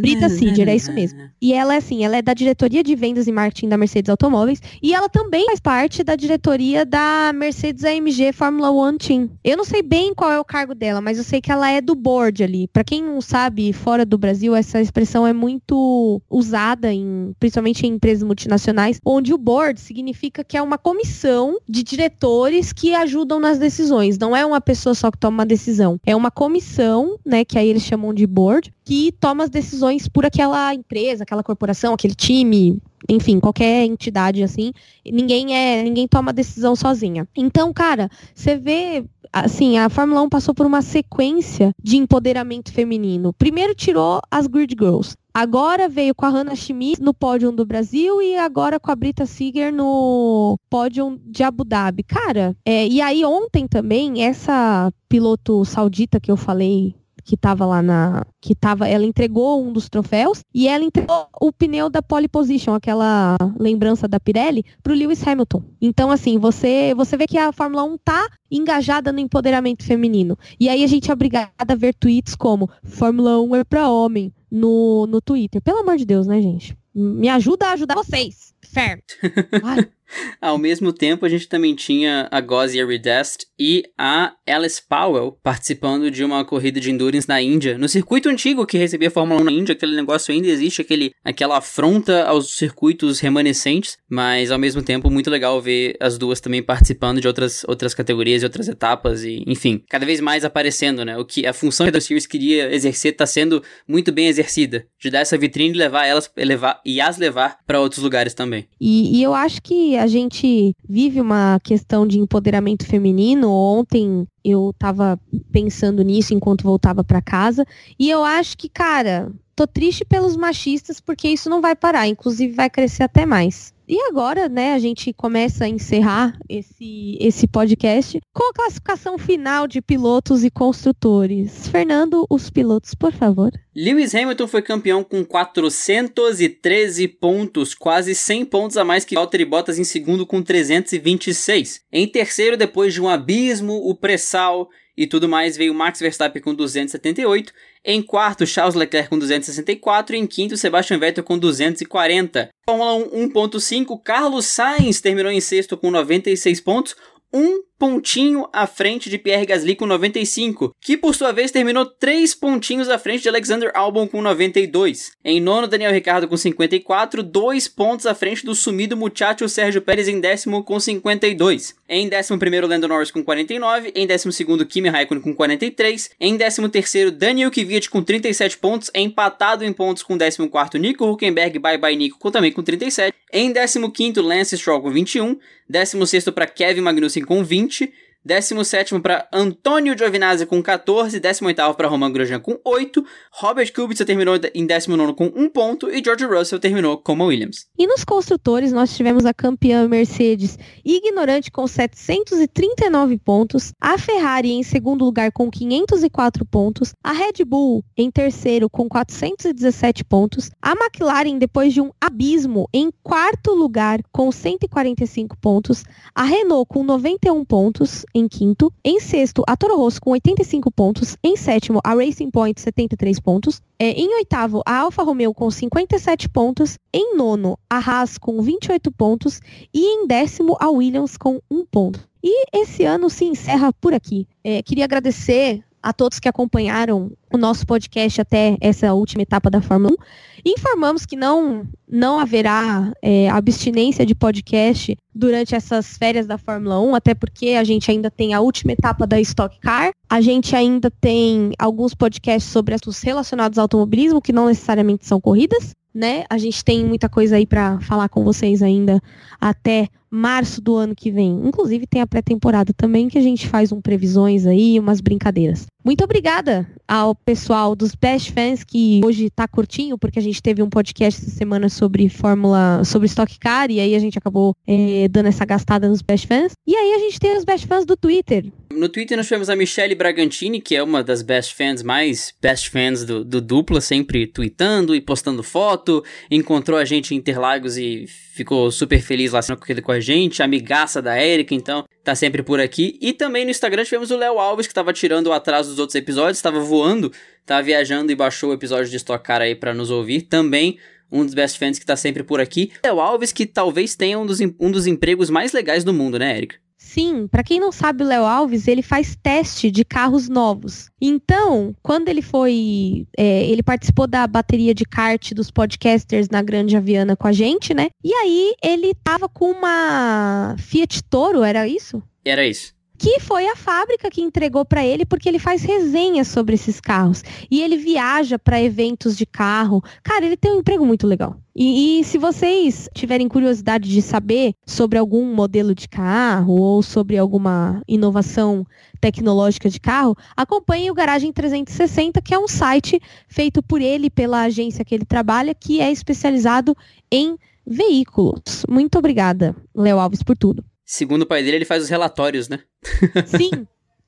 Brita Sider, é isso mesmo. E ela é assim, ela é da diretoria de vendas e marketing da Mercedes Automóveis e ela também faz parte da diretoria da Mercedes AMG Fórmula One Team. Eu não sei bem qual é o cargo dela, mas eu sei que ela é do board ali. Para quem não sabe, fora do Brasil, essa expressão é muito usada em, principalmente em empresas multinacionais, onde o board significa que é uma comissão de diretores que ajudam nas decisões. Não é uma pessoa só que toma uma decisão. É uma comissão, né, que aí eles chamam de board, que toma as decisões por aquela empresa, aquela corporação, aquele time, enfim, qualquer entidade assim, ninguém é, ninguém toma decisão sozinha. Então, cara, você vê assim, a Fórmula 1 passou por uma sequência de empoderamento feminino. Primeiro tirou as Grid Girls. Agora veio com a Hannah Schmidt no pódio do Brasil e agora com a Brita Seeger no pódio de Abu Dhabi. Cara, é, e aí ontem também, essa piloto saudita que eu falei que estava lá na. que tava, ela entregou um dos troféus e ela entregou o pneu da pole position, aquela lembrança da Pirelli, para o Lewis Hamilton. Então, assim, você, você vê que a Fórmula 1 tá engajada no empoderamento feminino. E aí a gente é obrigada a ver tweets como Fórmula 1 é para homem no, no Twitter. Pelo amor de Deus, né, gente? Me ajuda a ajudar vocês. Fair. Ao mesmo tempo, a gente também tinha a Gozia Redest e a Alice Powell participando de uma corrida de endurance na Índia, no circuito antigo que recebia a Fórmula 1 na Índia, aquele negócio ainda existe, aquele, aquela afronta aos circuitos remanescentes, mas ao mesmo tempo muito legal ver as duas também participando de outras, outras categorias e outras etapas e, enfim, cada vez mais aparecendo, né? O que a função que a Series queria exercer está sendo muito bem exercida, de dar essa vitrine e levar elas, levar e as levar para outros lugares também. E, e eu acho que a gente vive uma questão de empoderamento feminino Ontem eu tava pensando nisso enquanto voltava para casa. E eu acho que, cara, tô triste pelos machistas porque isso não vai parar. Inclusive vai crescer até mais. E agora, né, a gente começa a encerrar esse, esse podcast com a classificação final de pilotos e construtores. Fernando, os pilotos, por favor. Lewis Hamilton foi campeão com 413 pontos, quase 100 pontos a mais que Valtteri Bottas em segundo com 326. Em terceiro, depois de um abismo, o pré-sal e tudo mais, veio Max Verstappen com 278. Em quarto, Charles Leclerc com 264. E em quinto, Sebastian Vettel com 240. Fórmula 1 1.5, Carlos Sainz terminou em sexto com 96 pontos. Um pontinho à frente de Pierre Gasly com 95, que por sua vez terminou 3 pontinhos à frente de Alexander Albon com 92. Em nono, Daniel Ricciardo com 54, 2 pontos à frente do sumido muchacho Sérgio Pérez em décimo com 52. Em décimo primeiro, Lando Norris com 49, em décimo segundo, Kimi Raikkonen com 43, em décimo terceiro, Daniel Kvyat com 37 pontos, empatado em pontos com décimo quarto, Nico Huckenberg, bye bye Nico, também com 37, em décimo quinto, Lance Stroll com 21, décimo sexto para Kevin Magnussen com 20, gente 17 para Antônio Giovinazzi com 14, 18 para Roman Grosjean com 8, Robert Kubica terminou em 19 com 1 ponto e George Russell terminou como Williams. E nos construtores nós tivemos a campeã Mercedes ignorante com 739 pontos, a Ferrari em segundo lugar com 504 pontos, a Red Bull em terceiro com 417 pontos, a McLaren depois de um abismo em quarto lugar com 145 pontos, a Renault com 91 pontos em quinto, em sexto a Toro Rosso com 85 pontos, em sétimo a Racing Point 73 pontos, é, em oitavo, a Alfa Romeo com 57 pontos. Em nono, a Haas com 28 pontos. E em décimo, a Williams com 1 ponto. E esse ano se encerra por aqui. É, queria agradecer a todos que acompanharam o nosso podcast até essa última etapa da Fórmula 1. Informamos que não, não haverá é, abstinência de podcast durante essas férias da Fórmula 1, até porque a gente ainda tem a última etapa da Stock Car, a gente ainda tem alguns podcasts sobre assuntos relacionados ao automobilismo, que não necessariamente são corridas, né? A gente tem muita coisa aí para falar com vocês ainda até março do ano que vem. Inclusive tem a pré-temporada também que a gente faz um previsões aí, umas brincadeiras. Muito obrigada ao pessoal dos Best Fans que hoje tá curtinho, porque a gente teve um podcast essa semana sobre Fórmula, sobre Stock Car, e aí a gente acabou é, dando essa gastada nos Best Fans. E aí a gente tem os Best Fans do Twitter. No Twitter nós tivemos a Michelle Bragantini, que é uma das best fans mais best fans do, do Dupla, sempre tweetando e postando foto, encontrou a gente em Interlagos e ficou super feliz lá sendo com a gente, amigaça da Erika, então tá sempre por aqui. E também no Instagram tivemos o Léo Alves, que tava tirando o atraso dos outros episódios, estava voando, tava viajando e baixou o episódio de Stock Car aí para nos ouvir. Também um dos best fans que tá sempre por aqui. Léo Alves, que talvez tenha um dos, um dos empregos mais legais do mundo, né, Erika? Sim, para quem não sabe, o Léo Alves, ele faz teste de carros novos. Então, quando ele foi. É, ele participou da bateria de kart dos podcasters na Grande Aviana com a gente, né? E aí ele tava com uma Fiat Toro, era isso? Era isso que foi a fábrica que entregou para ele porque ele faz resenhas sobre esses carros e ele viaja para eventos de carro. Cara, ele tem um emprego muito legal. E, e, se vocês tiverem curiosidade de saber sobre algum modelo de carro ou sobre alguma inovação tecnológica de carro, acompanhem o Garagem 360, que é um site feito por ele pela agência que ele trabalha, que é especializado em veículos. Muito obrigada, Léo Alves, por tudo. Segundo o pai dele, ele faz os relatórios, né? Sim,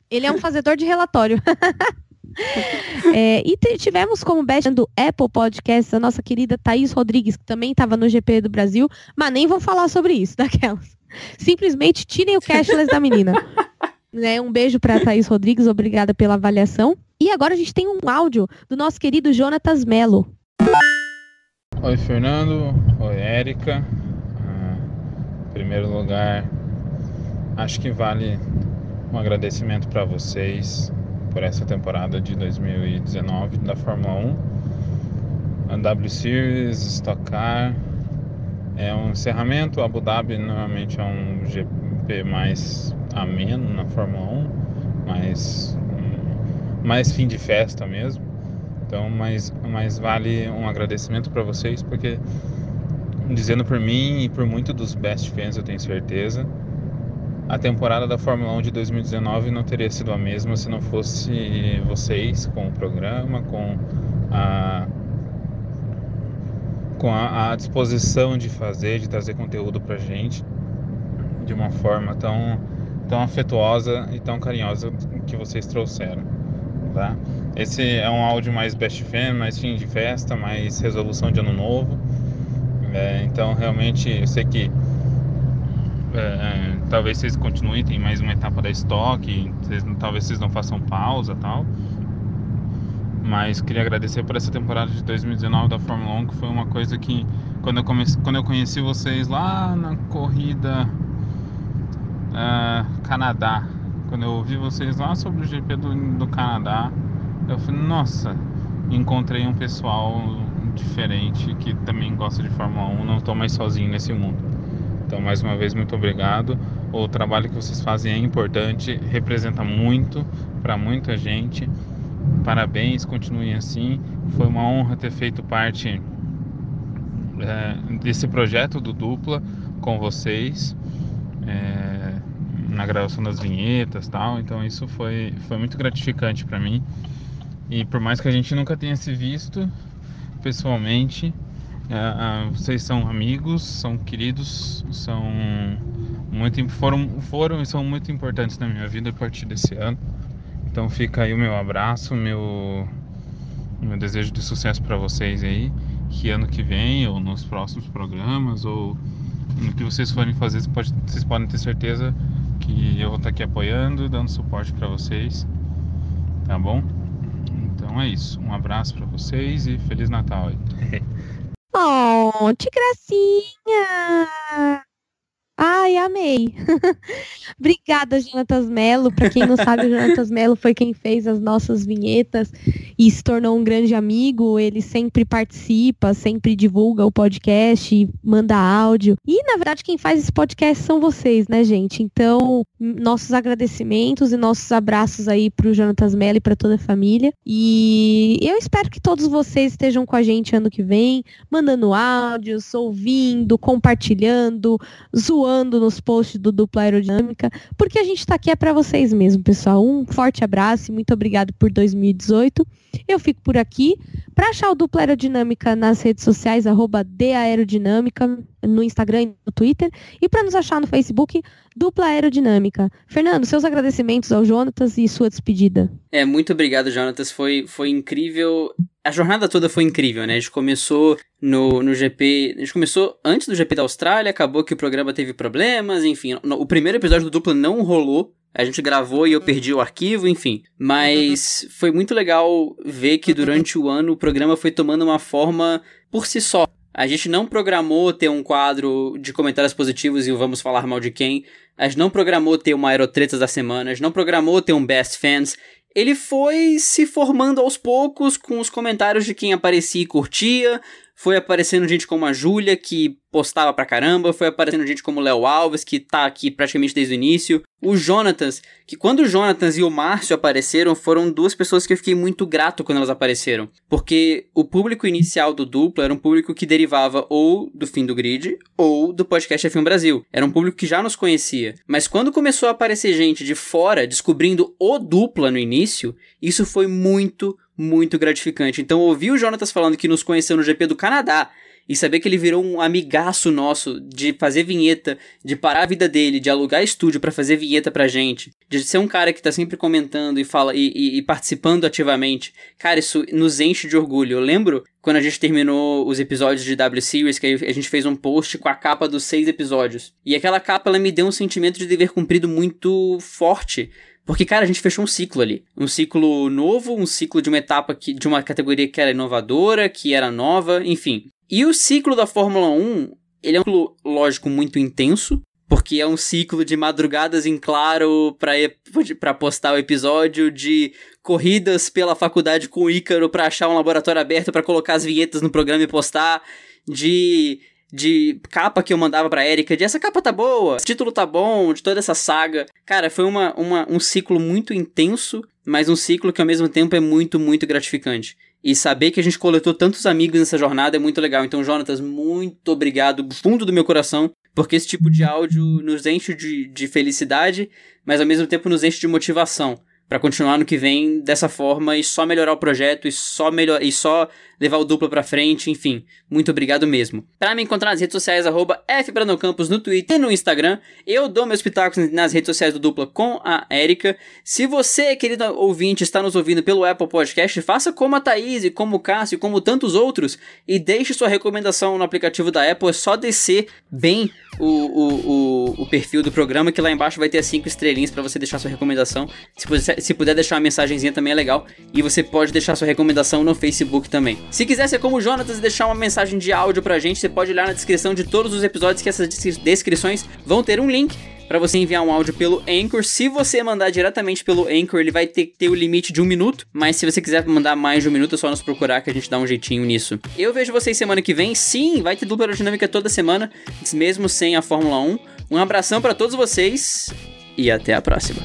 ele é um fazedor de relatório. é, e tivemos como best do Apple Podcast a nossa querida Thaís Rodrigues, que também estava no GP do Brasil, mas nem vou falar sobre isso, daquelas. Simplesmente tirem o cashless da menina. né, um beijo para Thaís Rodrigues, obrigada pela avaliação. E agora a gente tem um áudio do nosso querido Jonatas Melo. Oi, Fernando. Oi, Érica. Uh, em primeiro lugar, Acho que vale um agradecimento para vocês por essa temporada de 2019 da Fórmula 1. A W Series, Stock Car, é um encerramento. Abu Dhabi normalmente é um GP mais ameno na Fórmula 1, mais, mais fim de festa mesmo. Então, mas, mas vale um agradecimento para vocês, porque dizendo por mim e por muito dos best fans, eu tenho certeza, a temporada da Fórmula 1 de 2019 não teria sido a mesma se não fosse vocês com o programa, com a com a, a disposição de fazer, de trazer conteúdo pra gente de uma forma tão tão afetuosa e tão carinhosa que vocês trouxeram, tá? Esse é um áudio mais best fan, mais fim de festa, mais resolução de ano novo. É, então realmente eu sei que é, talvez vocês continuem, tem mais uma etapa da estoque, vocês, talvez vocês não façam pausa tal. Mas queria agradecer por essa temporada de 2019 da Fórmula 1, que foi uma coisa que quando eu, comecei, quando eu conheci vocês lá na corrida uh, Canadá, quando eu ouvi vocês lá sobre o GP do, do Canadá, eu falei, nossa, encontrei um pessoal diferente que também gosta de Fórmula 1, não estou mais sozinho nesse mundo. Então, mais uma vez, muito obrigado. O trabalho que vocês fazem é importante, representa muito para muita gente. Parabéns, continuem assim. Foi uma honra ter feito parte é, desse projeto do Dupla com vocês. É, na gravação das vinhetas tal. Então isso foi, foi muito gratificante para mim. E por mais que a gente nunca tenha se visto pessoalmente, uh, vocês são amigos, são queridos, são muito foram foram e são muito importantes na minha vida a partir desse ano. Então fica aí o meu abraço, meu meu desejo de sucesso para vocês aí, que ano que vem ou nos próximos programas ou no que vocês forem fazer, vocês, pode, vocês podem ter certeza que eu vou estar aqui apoiando, dando suporte para vocês, tá bom? Então é isso. Um abraço para vocês e feliz Natal aí. oh, que gracinha! Ai, amei. Obrigada, Jonatas Melo. Para quem não sabe, o Jonatas Melo foi quem fez as nossas vinhetas e se tornou um grande amigo. Ele sempre participa, sempre divulga o podcast, manda áudio. E, na verdade, quem faz esse podcast são vocês, né, gente? Então, nossos agradecimentos e nossos abraços aí pro Jonatas Melo e para toda a família. E eu espero que todos vocês estejam com a gente ano que vem, mandando áudios, ouvindo, compartilhando, zoando nos posts do Dupla Aerodinâmica, porque a gente está aqui é para vocês mesmo, pessoal. Um forte abraço e muito obrigado por 2018. Eu fico por aqui. Para achar o Dupla Aerodinâmica nas redes sociais, arroba no Instagram e no Twitter. E para nos achar no Facebook, Dupla Aerodinâmica. Fernando, seus agradecimentos ao Jonatas e sua despedida. É, muito obrigado, Jonatas. Foi, foi incrível. A jornada toda foi incrível, né? A gente começou no, no GP. A gente começou antes do GP da Austrália, acabou que o programa teve problemas, enfim. O primeiro episódio do Dupla não rolou. A gente gravou e eu perdi o arquivo, enfim. Mas foi muito legal ver que durante o ano o programa foi tomando uma forma por si só. A gente não programou ter um quadro de comentários positivos e o Vamos Falar Mal de Quem. A gente não programou ter uma Aerotretas da Semana. A gente não programou ter um Best Fans. Ele foi se formando aos poucos com os comentários de quem aparecia e curtia, foi aparecendo gente como a Júlia, que postava pra caramba, foi aparecendo gente como Léo Alves, que tá aqui praticamente desde o início, o Jonatas, que quando o Jonatas e o Márcio apareceram, foram duas pessoas que eu fiquei muito grato quando elas apareceram, porque o público inicial do Dupla era um público que derivava ou do Fim do Grid, ou do podcast F1 Brasil. Era um público que já nos conhecia. Mas quando começou a aparecer gente de fora, descobrindo o Dupla no início, isso foi muito, muito gratificante. Então, ouvir o Jonatas falando que nos conheceu no GP do Canadá e saber que ele virou um amigaço nosso de fazer vinheta, de parar a vida dele, de alugar estúdio para fazer vinheta pra gente, de ser um cara que tá sempre comentando e fala e, e, e, participando ativamente. Cara, isso nos enche de orgulho. Eu lembro quando a gente terminou os episódios de W Series, que a gente fez um post com a capa dos seis episódios. E aquela capa ela me deu um sentimento de dever cumprido muito forte. Porque, cara, a gente fechou um ciclo ali. Um ciclo novo, um ciclo de uma etapa que, de uma categoria que era inovadora, que era nova, enfim. E o ciclo da Fórmula 1, ele é um ciclo, lógico, muito intenso, porque é um ciclo de madrugadas em claro para postar o episódio, de corridas pela faculdade com o Ícaro para achar um laboratório aberto para colocar as vinhetas no programa e postar, de de capa que eu mandava pra Erika, de essa capa tá boa, esse título tá bom, de toda essa saga. Cara, foi uma, uma, um ciclo muito intenso, mas um ciclo que ao mesmo tempo é muito, muito gratificante. E saber que a gente coletou tantos amigos nessa jornada é muito legal. Então, Jonatas, muito obrigado do fundo do meu coração, porque esse tipo de áudio nos enche de, de felicidade, mas ao mesmo tempo nos enche de motivação para continuar no que vem dessa forma e só melhorar o projeto e só melhor e só levar o duplo para frente, enfim. Muito obrigado mesmo. Para me encontrar nas redes sociais arroba no Twitter e no Instagram, eu dou meus pitacos nas redes sociais do dupla com a Érica. Se você, querido ouvinte, está nos ouvindo pelo Apple Podcast, faça como a Thaís, como o Cássio, como tantos outros e deixe sua recomendação no aplicativo da Apple, é só descer bem o, o, o, o, perfil do programa, que lá embaixo vai ter as 5 estrelinhas para você deixar sua recomendação. Se puder, se puder deixar uma mensagenzinha também é legal. E você pode deixar sua recomendação no Facebook também. Se quiser ser como o Jonatas e deixar uma mensagem de áudio pra gente, você pode olhar na descrição de todos os episódios, que essas descrições vão ter um link para você enviar um áudio pelo Anchor. Se você mandar diretamente pelo Anchor, ele vai ter ter o limite de um minuto. Mas se você quiser mandar mais de um minuto, é só nos procurar que a gente dá um jeitinho nisso. Eu vejo vocês semana que vem. Sim, vai ter dupla aerodinâmica toda semana, mesmo sem a Fórmula 1. Um abração para todos vocês e até a próxima.